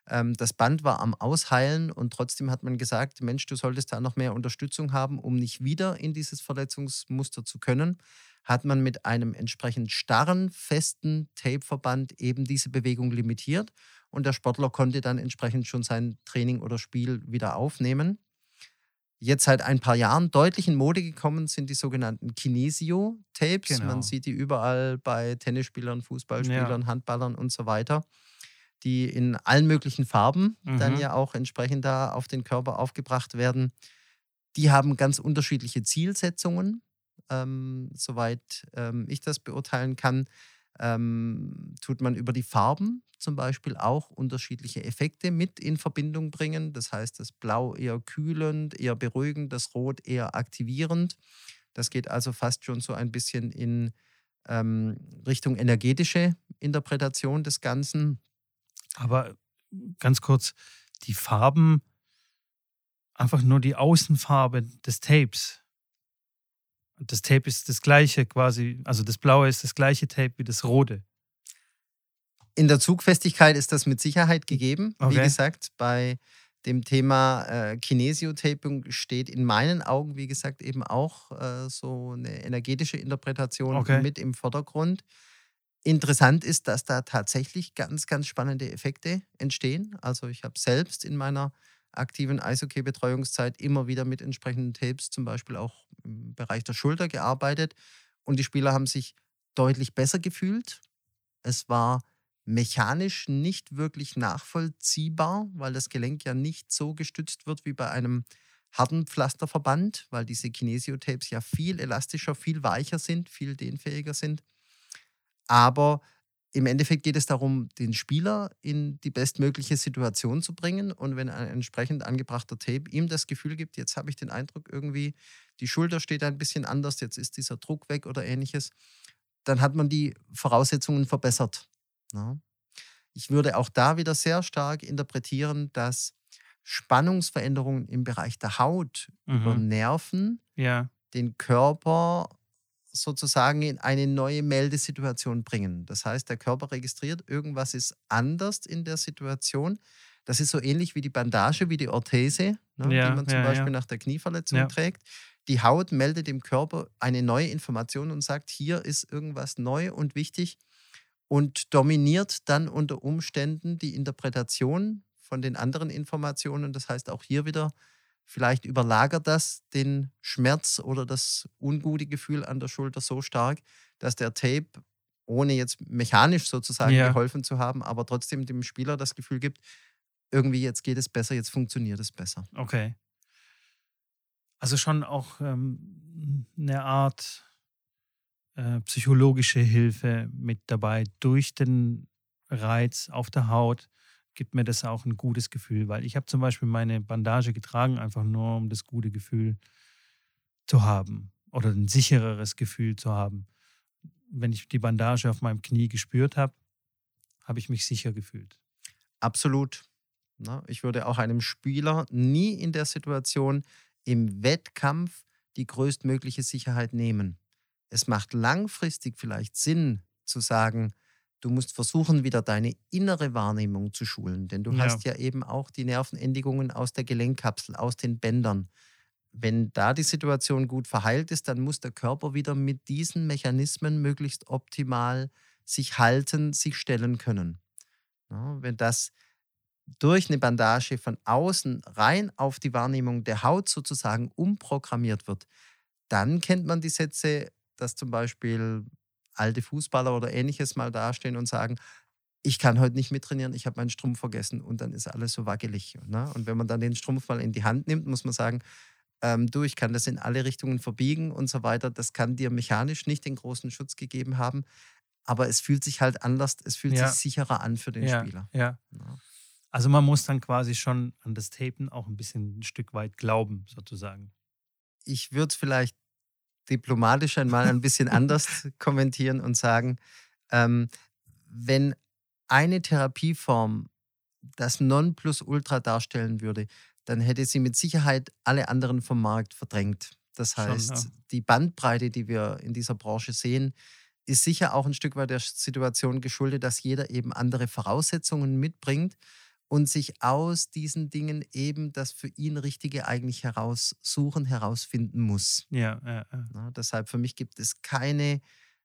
ähm, das Band war am Ausheilen und trotzdem hat man gesagt, Mensch, du solltest da noch mehr Unterstützung haben, um nicht wieder in dieses Verletzungsmuster zu können, hat man mit einem entsprechend starren, festen Tapeverband eben diese Bewegung limitiert und der Sportler konnte dann entsprechend schon sein Training oder Spiel wieder aufnehmen jetzt seit ein paar Jahren deutlich in Mode gekommen sind die sogenannten Kinesio-Tapes. Genau. Man sieht die überall bei Tennisspielern, Fußballspielern, ja. Handballern und so weiter, die in allen möglichen Farben mhm. dann ja auch entsprechend da auf den Körper aufgebracht werden. Die haben ganz unterschiedliche Zielsetzungen, ähm, soweit ähm, ich das beurteilen kann ähm, tut man über die Farben zum Beispiel auch unterschiedliche Effekte mit in Verbindung bringen. Das heißt, das Blau eher kühlend, eher beruhigend, das Rot eher aktivierend. Das geht also fast schon so ein bisschen in ähm, Richtung energetische Interpretation des Ganzen. Aber ganz kurz, die Farben, einfach nur die Außenfarbe des Tapes das Tape ist das gleiche quasi, also das blaue ist das gleiche Tape wie das rote. In der Zugfestigkeit ist das mit Sicherheit gegeben. Okay. Wie gesagt, bei dem Thema äh, Kinesiotaping steht in meinen Augen, wie gesagt, eben auch äh, so eine energetische Interpretation okay. mit im Vordergrund. Interessant ist, dass da tatsächlich ganz, ganz spannende Effekte entstehen. Also ich habe selbst in meiner aktiven Eishockey-Betreuungszeit immer wieder mit entsprechenden Tapes, zum Beispiel auch im Bereich der Schulter gearbeitet. Und die Spieler haben sich deutlich besser gefühlt. Es war mechanisch nicht wirklich nachvollziehbar, weil das Gelenk ja nicht so gestützt wird wie bei einem harten Pflasterverband, weil diese Kinesiotapes ja viel elastischer, viel weicher sind, viel dehnfähiger sind. Aber im Endeffekt geht es darum, den Spieler in die bestmögliche Situation zu bringen. Und wenn ein entsprechend angebrachter Tape ihm das Gefühl gibt, jetzt habe ich den Eindruck, irgendwie die Schulter steht ein bisschen anders, jetzt ist dieser Druck weg oder ähnliches, dann hat man die Voraussetzungen verbessert. Ja. Ich würde auch da wieder sehr stark interpretieren, dass Spannungsveränderungen im Bereich der Haut mhm. über Nerven ja. den Körper sozusagen in eine neue Meldesituation bringen. Das heißt, der Körper registriert, irgendwas ist anders in der Situation. Das ist so ähnlich wie die Bandage, wie die Orthese, ne, Ja, die man zum ja, Beispiel ja. nach der Knieverletzung trägt. Die Haut meldet dem Körper eine neue Information und sagt, hier ist irgendwas neu und wichtig und dominiert dann unter Umständen die Interpretation von den anderen Informationen. Das heißt, auch hier wieder, vielleicht überlagert das den Schmerz oder das ungute Gefühl an der Schulter so stark, dass der Tape, ohne jetzt mechanisch sozusagen Ja. geholfen zu haben, aber trotzdem dem Spieler das Gefühl gibt, irgendwie jetzt geht es besser, jetzt funktioniert es besser. Okay. Also schon auch ähm, eine Art äh, psychologische Hilfe mit dabei. Durch den Reiz auf der Haut gibt mir das auch ein gutes Gefühl, weil ich habe zum Beispiel meine Bandage getragen, einfach nur um das gute Gefühl zu haben oder ein sichereres Gefühl zu haben. Wenn ich die Bandage auf meinem Knie gespürt habe, habe ich mich sicher gefühlt. Absolut. Na, ich würde auch einem Spieler nie in der Situation im Wettkampf die größtmögliche Sicherheit nehmen. Es macht langfristig vielleicht Sinn zu sagen, du musst versuchen, wieder deine innere Wahrnehmung zu schulen, denn du Ja. hast ja eben auch die Nervenendigungen aus der Gelenkkapsel, aus den Bändern. Wenn da die Situation gut verheilt ist, dann muss der Körper wieder mit diesen Mechanismen möglichst optimal sich halten, sich stellen können. Ja, wenn das durch eine Bandage von außen rein auf die Wahrnehmung der Haut sozusagen umprogrammiert wird, dann kennt man die Sätze, dass zum Beispiel alte Fußballer oder ähnliches mal dastehen und sagen, ich kann heute nicht mittrainieren, ich habe meinen Strumpf vergessen und dann ist alles so wackelig. Ne? Und wenn man dann den Strumpf mal in die Hand nimmt, muss man sagen, ähm, du, ich kann das in alle Richtungen verbiegen und so weiter. Das kann dir mechanisch nicht den großen Schutz gegeben haben, aber es fühlt sich halt anders, es fühlt Ja. sich sicherer an für den ja, Spieler. ja. Ja. Also man muss dann quasi schon an das Tapen auch ein bisschen ein Stück weit glauben, sozusagen. ich würde es vielleicht diplomatisch einmal ein bisschen anders kommentieren und sagen, ähm, wenn eine Therapieform das Nonplusultra darstellen würde, dann hätte sie mit Sicherheit alle anderen vom Markt verdrängt. Das Schon, heißt, ja. die Bandbreite, die wir in dieser Branche sehen, ist sicher auch ein Stück weit der Situation geschuldet, dass jeder eben andere Voraussetzungen mitbringt und sich aus diesen Dingen eben das für ihn Richtige eigentlich heraussuchen, herausfinden muss. Ja, ja, ja. Deshalb für mich gibt es keine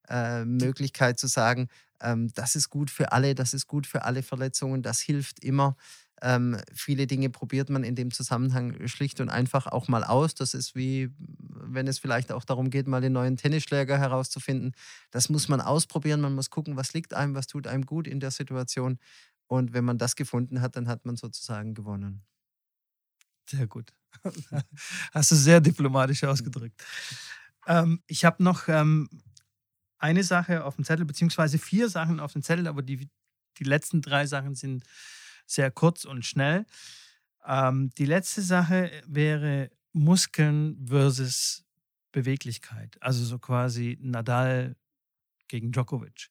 äh, Möglichkeit zu sagen, ähm, das ist gut für alle, das ist gut für alle Verletzungen, das hilft immer. Ähm, viele Dinge probiert man in dem Zusammenhang schlicht und einfach auch mal aus. Das ist wie, wenn es vielleicht auch darum geht, mal den neuen Tennisschläger herauszufinden. Das muss man ausprobieren. Man muss gucken, was liegt einem, was tut einem gut in der Situation. Und wenn man das gefunden hat, dann hat man sozusagen gewonnen. Sehr gut. Hast du sehr diplomatisch ausgedrückt. Ähm, ich habe noch ähm, eine Sache auf dem Zettel, beziehungsweise vier Sachen auf dem Zettel, aber die, die letzten drei Sachen sind sehr kurz und schnell. Ähm, die letzte Sache wäre Muskeln versus Beweglichkeit. Also so quasi Nadal gegen Djokovic.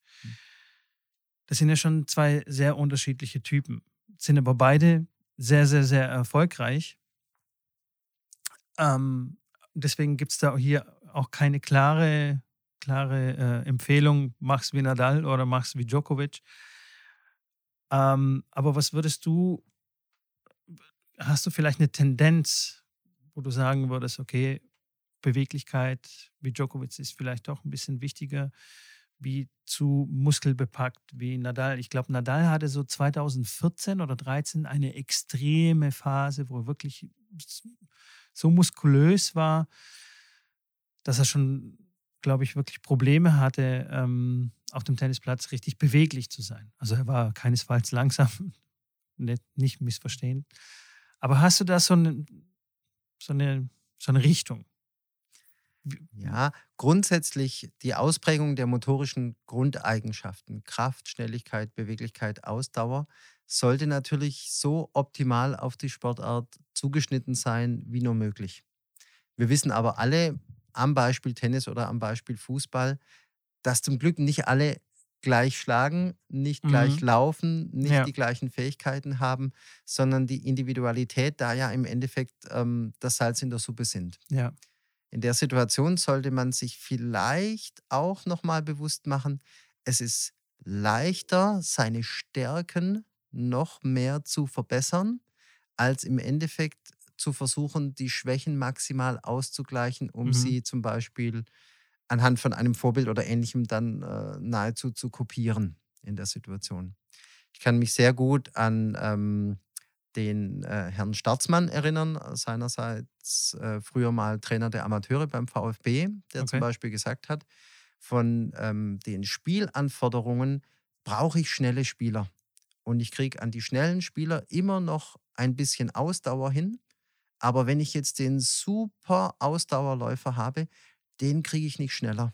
Das sind ja schon zwei sehr unterschiedliche Typen, sind aber beide sehr, sehr, sehr erfolgreich. Ähm, deswegen gibt es da hier auch keine klare, klare äh, Empfehlung, mach's wie Nadal oder mach's wie Djokovic. Ähm, aber was würdest du, hast du vielleicht eine Tendenz, wo du sagen würdest, okay, Beweglichkeit wie Djokovic ist vielleicht doch ein bisschen wichtiger, wie zu muskelbepackt wie Nadal. Ich glaube, Nadal hatte so 2014 oder 2013 eine extreme Phase, wo er wirklich so muskulös war, dass er schon, glaube ich, wirklich Probleme hatte, ähm, auf dem Tennisplatz richtig beweglich zu sein. Also er war keinesfalls langsam, nicht, nicht missverstehen. Aber hast du da so eine, so eine, so eine Richtung? Ja, grundsätzlich die Ausprägung der motorischen Grundeigenschaften, Kraft, Schnelligkeit, Beweglichkeit, Ausdauer, sollte natürlich so optimal auf die Sportart zugeschnitten sein wie nur möglich. Wir wissen aber alle am Beispiel Tennis oder am Beispiel Fußball, dass zum Glück nicht alle gleich schlagen, nicht gleich Mhm. laufen, nicht Ja. die gleichen Fähigkeiten haben, sondern die Individualität da ja im Endeffekt ähm, das Salz in der Suppe sind. Ja, In der Situation sollte man sich vielleicht auch nochmal bewusst machen, es ist leichter, seine Stärken noch mehr zu verbessern, als im Endeffekt zu versuchen, die Schwächen maximal auszugleichen, um mhm. sie zum Beispiel anhand von einem Vorbild oder ähnlichem dann äh, nahezu zu kopieren in der Situation. Ich kann mich sehr gut an ähm, den äh, Herrn Staatsmann erinnern, seinerseits äh, früher mal Trainer der Amateure beim VfB, der okay. zum Beispiel gesagt hat, von ähm, den Spielanforderungen brauche ich schnelle Spieler. Und ich kriege an die schnellen Spieler immer noch ein bisschen Ausdauer hin. Aber wenn ich jetzt den super Ausdauerläufer habe, den kriege ich nicht schneller.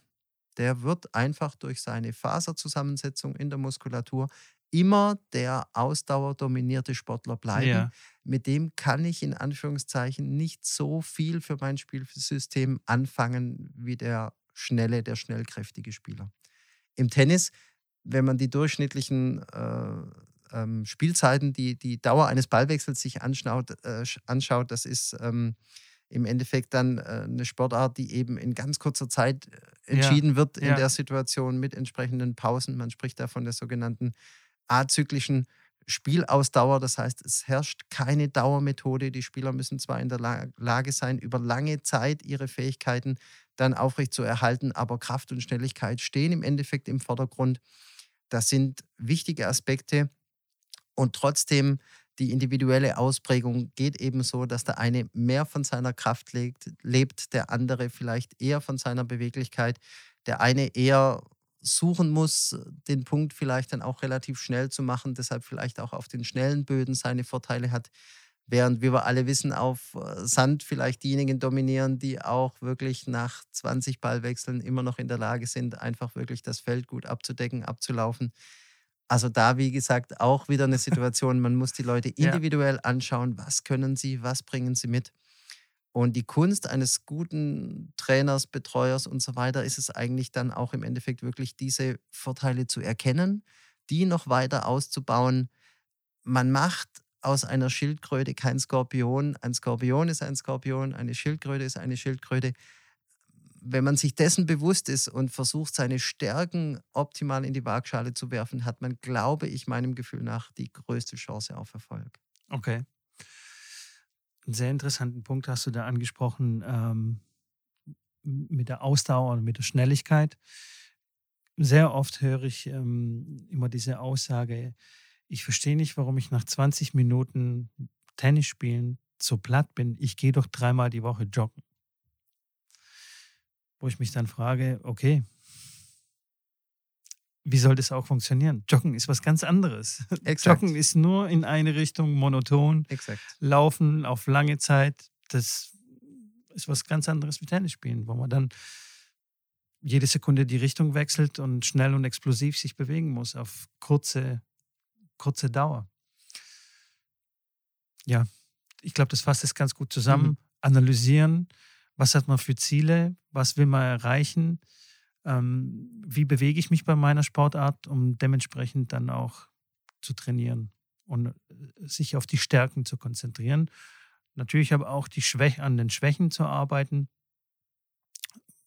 Der wird einfach durch seine Faserzusammensetzung in der Muskulatur immer der ausdauerdominierte Sportler bleiben. Ja. Mit dem kann ich in Anführungszeichen nicht so viel für mein Spielsystem anfangen wie der schnelle, der schnellkräftige Spieler. Im Tennis, wenn man die durchschnittlichen äh, ähm, Spielzeiten, die, die Dauer eines Ballwechsels sich anschaut, äh, anschaut das ist ähm, im Endeffekt dann äh, eine Sportart, die eben in ganz kurzer Zeit äh, entschieden ja, wird in ja. der Situation mit entsprechenden Pausen. Man spricht da von der sogenannten azyklischen Spielausdauer. Das heißt, es herrscht keine Dauermethode. Die Spieler müssen zwar in der Lage sein, über lange Zeit ihre Fähigkeiten dann aufrecht zu erhalten, aber Kraft und Schnelligkeit stehen im Endeffekt im Vordergrund. Das sind wichtige Aspekte. Und trotzdem, die individuelle Ausprägung geht eben so, dass der eine mehr von seiner Kraft lebt, lebt, der andere vielleicht eher von seiner Beweglichkeit, der eine eher suchen muss, den Punkt vielleicht dann auch relativ schnell zu machen, deshalb vielleicht auch auf den schnellen Böden seine Vorteile hat, während wie wir alle wissen, auf äh, Sand vielleicht diejenigen dominieren, die auch wirklich nach 20 Ballwechseln immer noch in der Lage sind, einfach wirklich das Feld gut abzudecken, abzulaufen. Also da, wie gesagt, auch wieder eine Situation, man muss die Leute individuell anschauen, was können sie, was bringen sie mit. Und die Kunst eines guten Trainers, Betreuers und so weiter ist es eigentlich dann auch im Endeffekt wirklich diese Vorteile zu erkennen, die noch weiter auszubauen. Man macht aus einer Schildkröte kein Skorpion. Ein Skorpion ist ein Skorpion, eine Schildkröte ist eine Schildkröte. Wenn man sich dessen bewusst ist und versucht, seine Stärken optimal in die Waagschale zu werfen, hat man, glaube ich, meinem Gefühl nach die größte Chance auf Erfolg. Okay. Einen sehr interessanten Punkt hast du da angesprochen ähm, mit der Ausdauer und mit der Schnelligkeit. Sehr oft höre ich ähm, immer diese Aussage, ich verstehe nicht, warum ich nach 20 Minuten Tennis spielen so platt bin. Ich gehe doch dreimal die Woche joggen. Wo ich mich dann frage, okay, wie soll das auch funktionieren? Joggen ist was ganz anderes. Exakt. Joggen ist nur in eine Richtung monoton. Exakt. Laufen auf lange Zeit, das ist was ganz anderes wie Tennis spielen, wo man dann jede Sekunde die Richtung wechselt und schnell und explosiv sich bewegen muss auf kurze, kurze Dauer. Ja, ich glaube, das fasst es ganz gut zusammen. Mhm. Analysieren, was hat man für Ziele, was will man erreichen, ähm, wie bewege ich mich bei meiner Sportart, um dementsprechend dann auch zu trainieren und äh, sich auf die Stärken zu konzentrieren. Natürlich aber auch die Schwäche, an den Schwächen zu arbeiten.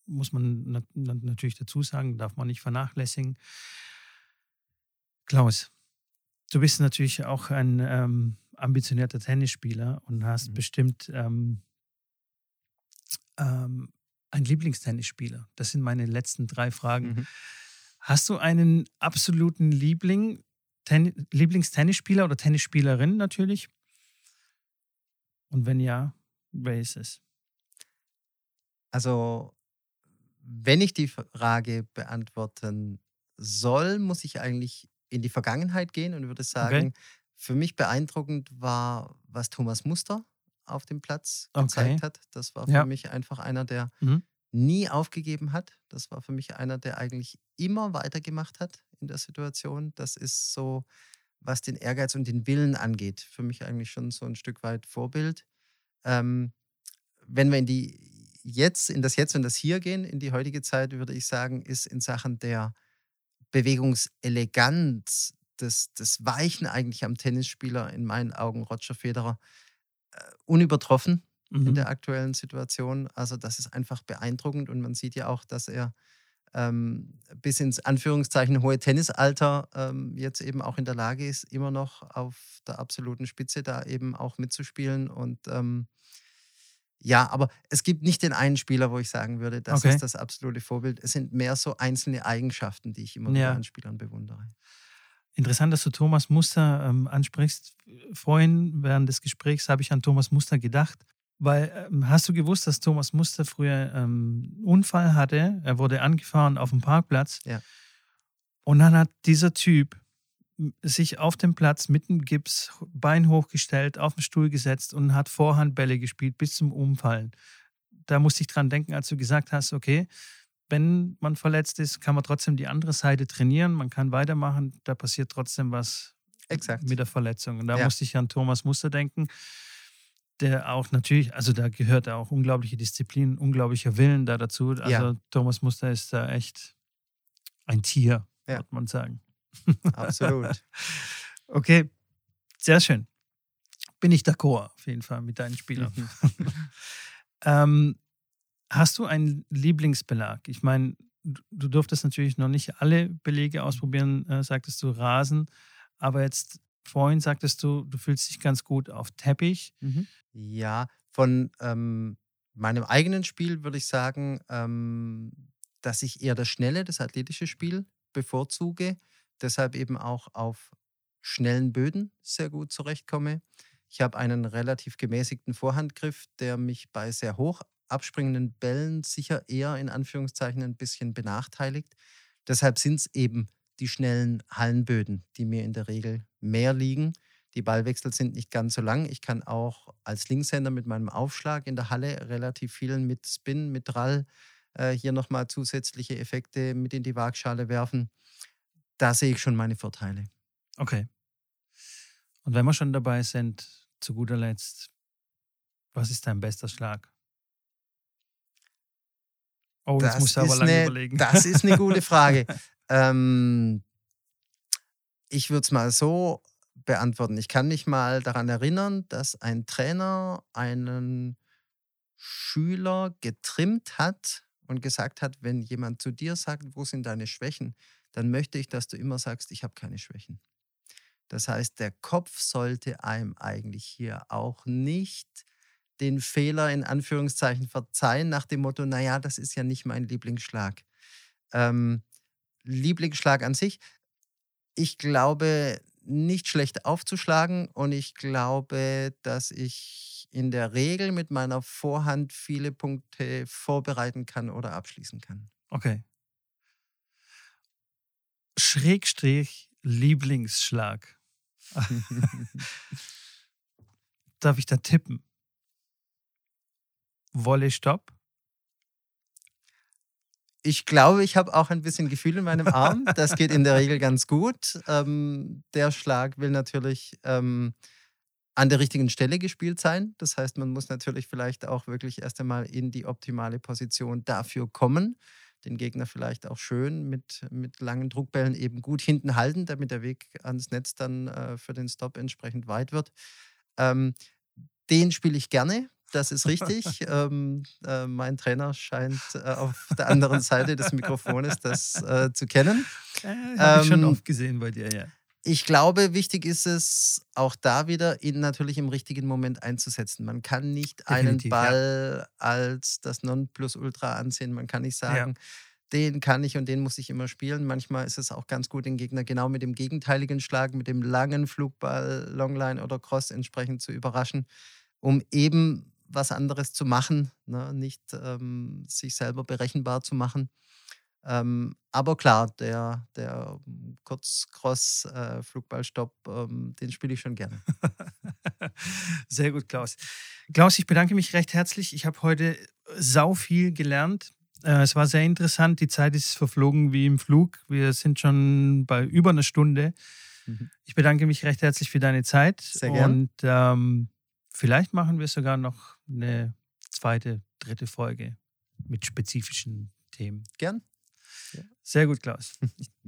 Muss man natürlich dazu sagen, darf man nicht vernachlässigen. Klaus, du bist natürlich auch ein ähm, ambitionierter Tennisspieler und hast mhm. bestimmt ähm, ähm, ein Lieblingstennisspieler? Das sind meine letzten drei Fragen. Mhm. Hast du einen absoluten Liebling, Ten, Lieblingstennisspieler oder Tennisspielerin natürlich? Und wenn ja, wer ist es? Also, wenn ich die Frage beantworten soll, muss ich eigentlich in die Vergangenheit gehen und würde sagen, okay. für mich beeindruckend war, was Thomas Muster auf dem Platz okay. gezeigt hat. Das war für ja. mich einfach einer, der mhm. nie aufgegeben hat. Das war für mich einer, der eigentlich immer weitergemacht hat in der Situation. Das ist so, was den Ehrgeiz und den Willen angeht, für mich eigentlich schon so ein Stück weit Vorbild. Ähm, wenn wir in die jetzt, in das Jetzt und das Hier gehen, in die heutige Zeit, würde ich sagen, ist in Sachen der Bewegungseleganz, des, des Weichen eigentlich am Tennisspieler in meinen Augen Roger Federer unübertroffen. mhm. in der aktuellen Situation. Also das ist einfach beeindruckend und man sieht ja auch, dass er ähm, bis ins Anführungszeichen hohe Tennisalter ähm, jetzt eben auch in der Lage ist, immer noch auf der absoluten Spitze da eben auch mitzuspielen. Und ähm, ja, aber es gibt nicht den einen Spieler, wo ich sagen würde, das okay. ist das absolute Vorbild. Es sind mehr so einzelne Eigenschaften, die ich immer ja. an Spielern bewundere. Interessant, dass du Thomas Muster ähm, ansprichst. Vorhin während des Gesprächs habe ich an Thomas Muster gedacht, weil ähm, hast du gewusst, dass Thomas Muster früher ähm, einen Unfall hatte? Er wurde angefahren auf dem Parkplatz. Ja. Und dann hat dieser Typ sich auf dem Platz mit dem Gips, Bein hochgestellt, auf den Stuhl gesetzt und hat Vorhandbälle gespielt bis zum Umfallen. Da musste ich dran denken, als du gesagt hast, okay, wenn man verletzt ist, kann man trotzdem die andere Seite trainieren, man kann weitermachen, da passiert trotzdem was Exakt. mit der Verletzung. Und da ja. musste ich an Thomas Muster denken der auch natürlich, also da gehört auch unglaubliche Disziplin, unglaublicher Willen da dazu. Also ja. Thomas Muster ist da echt ein Tier, ja. würde man sagen. Absolut. okay, sehr schön. Bin ich d'accord auf jeden Fall mit deinen Spielern. ähm, hast du einen Lieblingsbelag? Ich meine, du durftest natürlich noch nicht alle Belege ausprobieren, äh, sagtest du Rasen, aber jetzt vorhin sagtest du, du fühlst dich ganz gut auf Teppich. Mhm. Ja, von ähm, meinem eigenen Spiel würde ich sagen, ähm, dass ich eher das schnelle, das athletische Spiel bevorzuge. Deshalb eben auch auf schnellen Böden sehr gut zurechtkomme. Ich habe einen relativ gemäßigten Vorhandgriff, der mich bei sehr hoch abspringenden Bällen sicher eher in Anführungszeichen ein bisschen benachteiligt. Deshalb sind es eben die schnellen Hallenböden, die mir in der Regel mehr liegen. Die Ballwechsel sind nicht ganz so lang. Ich kann auch als Linkshänder mit meinem Aufschlag in der Halle relativ viel mit Spin, mit Drall äh, hier nochmal zusätzliche Effekte mit in die Waagschale werfen. Da sehe ich schon meine Vorteile. Okay. Und wenn wir schon dabei sind, zu guter Letzt, was ist dein bester Schlag? Oh, das musst du aber lange eine, überlegen. Das ist eine gute Frage. ähm, ich würde es mal so beantworten. Ich kann mich mal daran erinnern, dass ein Trainer einen Schüler getrimmt hat und gesagt hat, wenn jemand zu dir sagt, wo sind deine Schwächen, dann möchte ich, dass du immer sagst, ich habe keine Schwächen. Das heißt, der Kopf sollte einem eigentlich hier auch nicht den Fehler in Anführungszeichen verzeihen, nach dem Motto, naja, das ist ja nicht mein Lieblingsschlag. Ähm, Lieblingsschlag an sich, ich glaube, nicht schlecht aufzuschlagen und ich glaube, dass ich in der Regel mit meiner Vorhand viele Punkte vorbereiten kann oder abschließen kann. Okay. Schrägstrich Lieblingsschlag. Darf ich da tippen? Wolle Stopp? Ich glaube, ich habe auch ein bisschen Gefühl in meinem Arm. Das geht in der Regel ganz gut. Ähm, der Schlag will natürlich ähm, an der richtigen Stelle gespielt sein. Das heißt, man muss natürlich vielleicht auch wirklich erst einmal in die optimale Position dafür kommen. Den Gegner vielleicht auch schön mit, mit langen Druckbällen eben gut hinten halten, damit der Weg ans Netz dann äh, für den Stop entsprechend weit wird. Ähm, den spiele ich gerne das ist richtig. ähm, äh, mein Trainer scheint äh, auf der anderen Seite des Mikrofones das äh, zu kennen. Ja, Habe ich schon ähm, oft gesehen bei dir, ja. Ich glaube, wichtig ist es, auch da wieder ihn natürlich im richtigen Moment einzusetzen. Man kann nicht Definitiv, einen Ball ja. als das Nonplusultra ansehen. Man kann nicht sagen, ja. den kann ich und den muss ich immer spielen. Manchmal ist es auch ganz gut, den Gegner genau mit dem gegenteiligen Schlag, mit dem langen Flugball, Longline oder Cross entsprechend zu überraschen, um eben was anderes zu machen, ne? nicht ähm, sich selber berechenbar zu machen. Ähm, aber klar, der, der Kurzcross-Flugballstopp, äh, ähm, den spiele ich schon gerne. Sehr gut, Klaus. Klaus, ich bedanke mich recht herzlich. Ich habe heute sau viel gelernt. Äh, es war sehr interessant. Die Zeit ist verflogen wie im Flug. Wir sind schon bei über einer Stunde. Mhm. Ich bedanke mich recht herzlich für deine Zeit. Sehr gerne. Und ähm, Vielleicht machen wir sogar noch eine zweite, dritte Folge mit spezifischen Themen. Gern. Sehr gut, Klaus.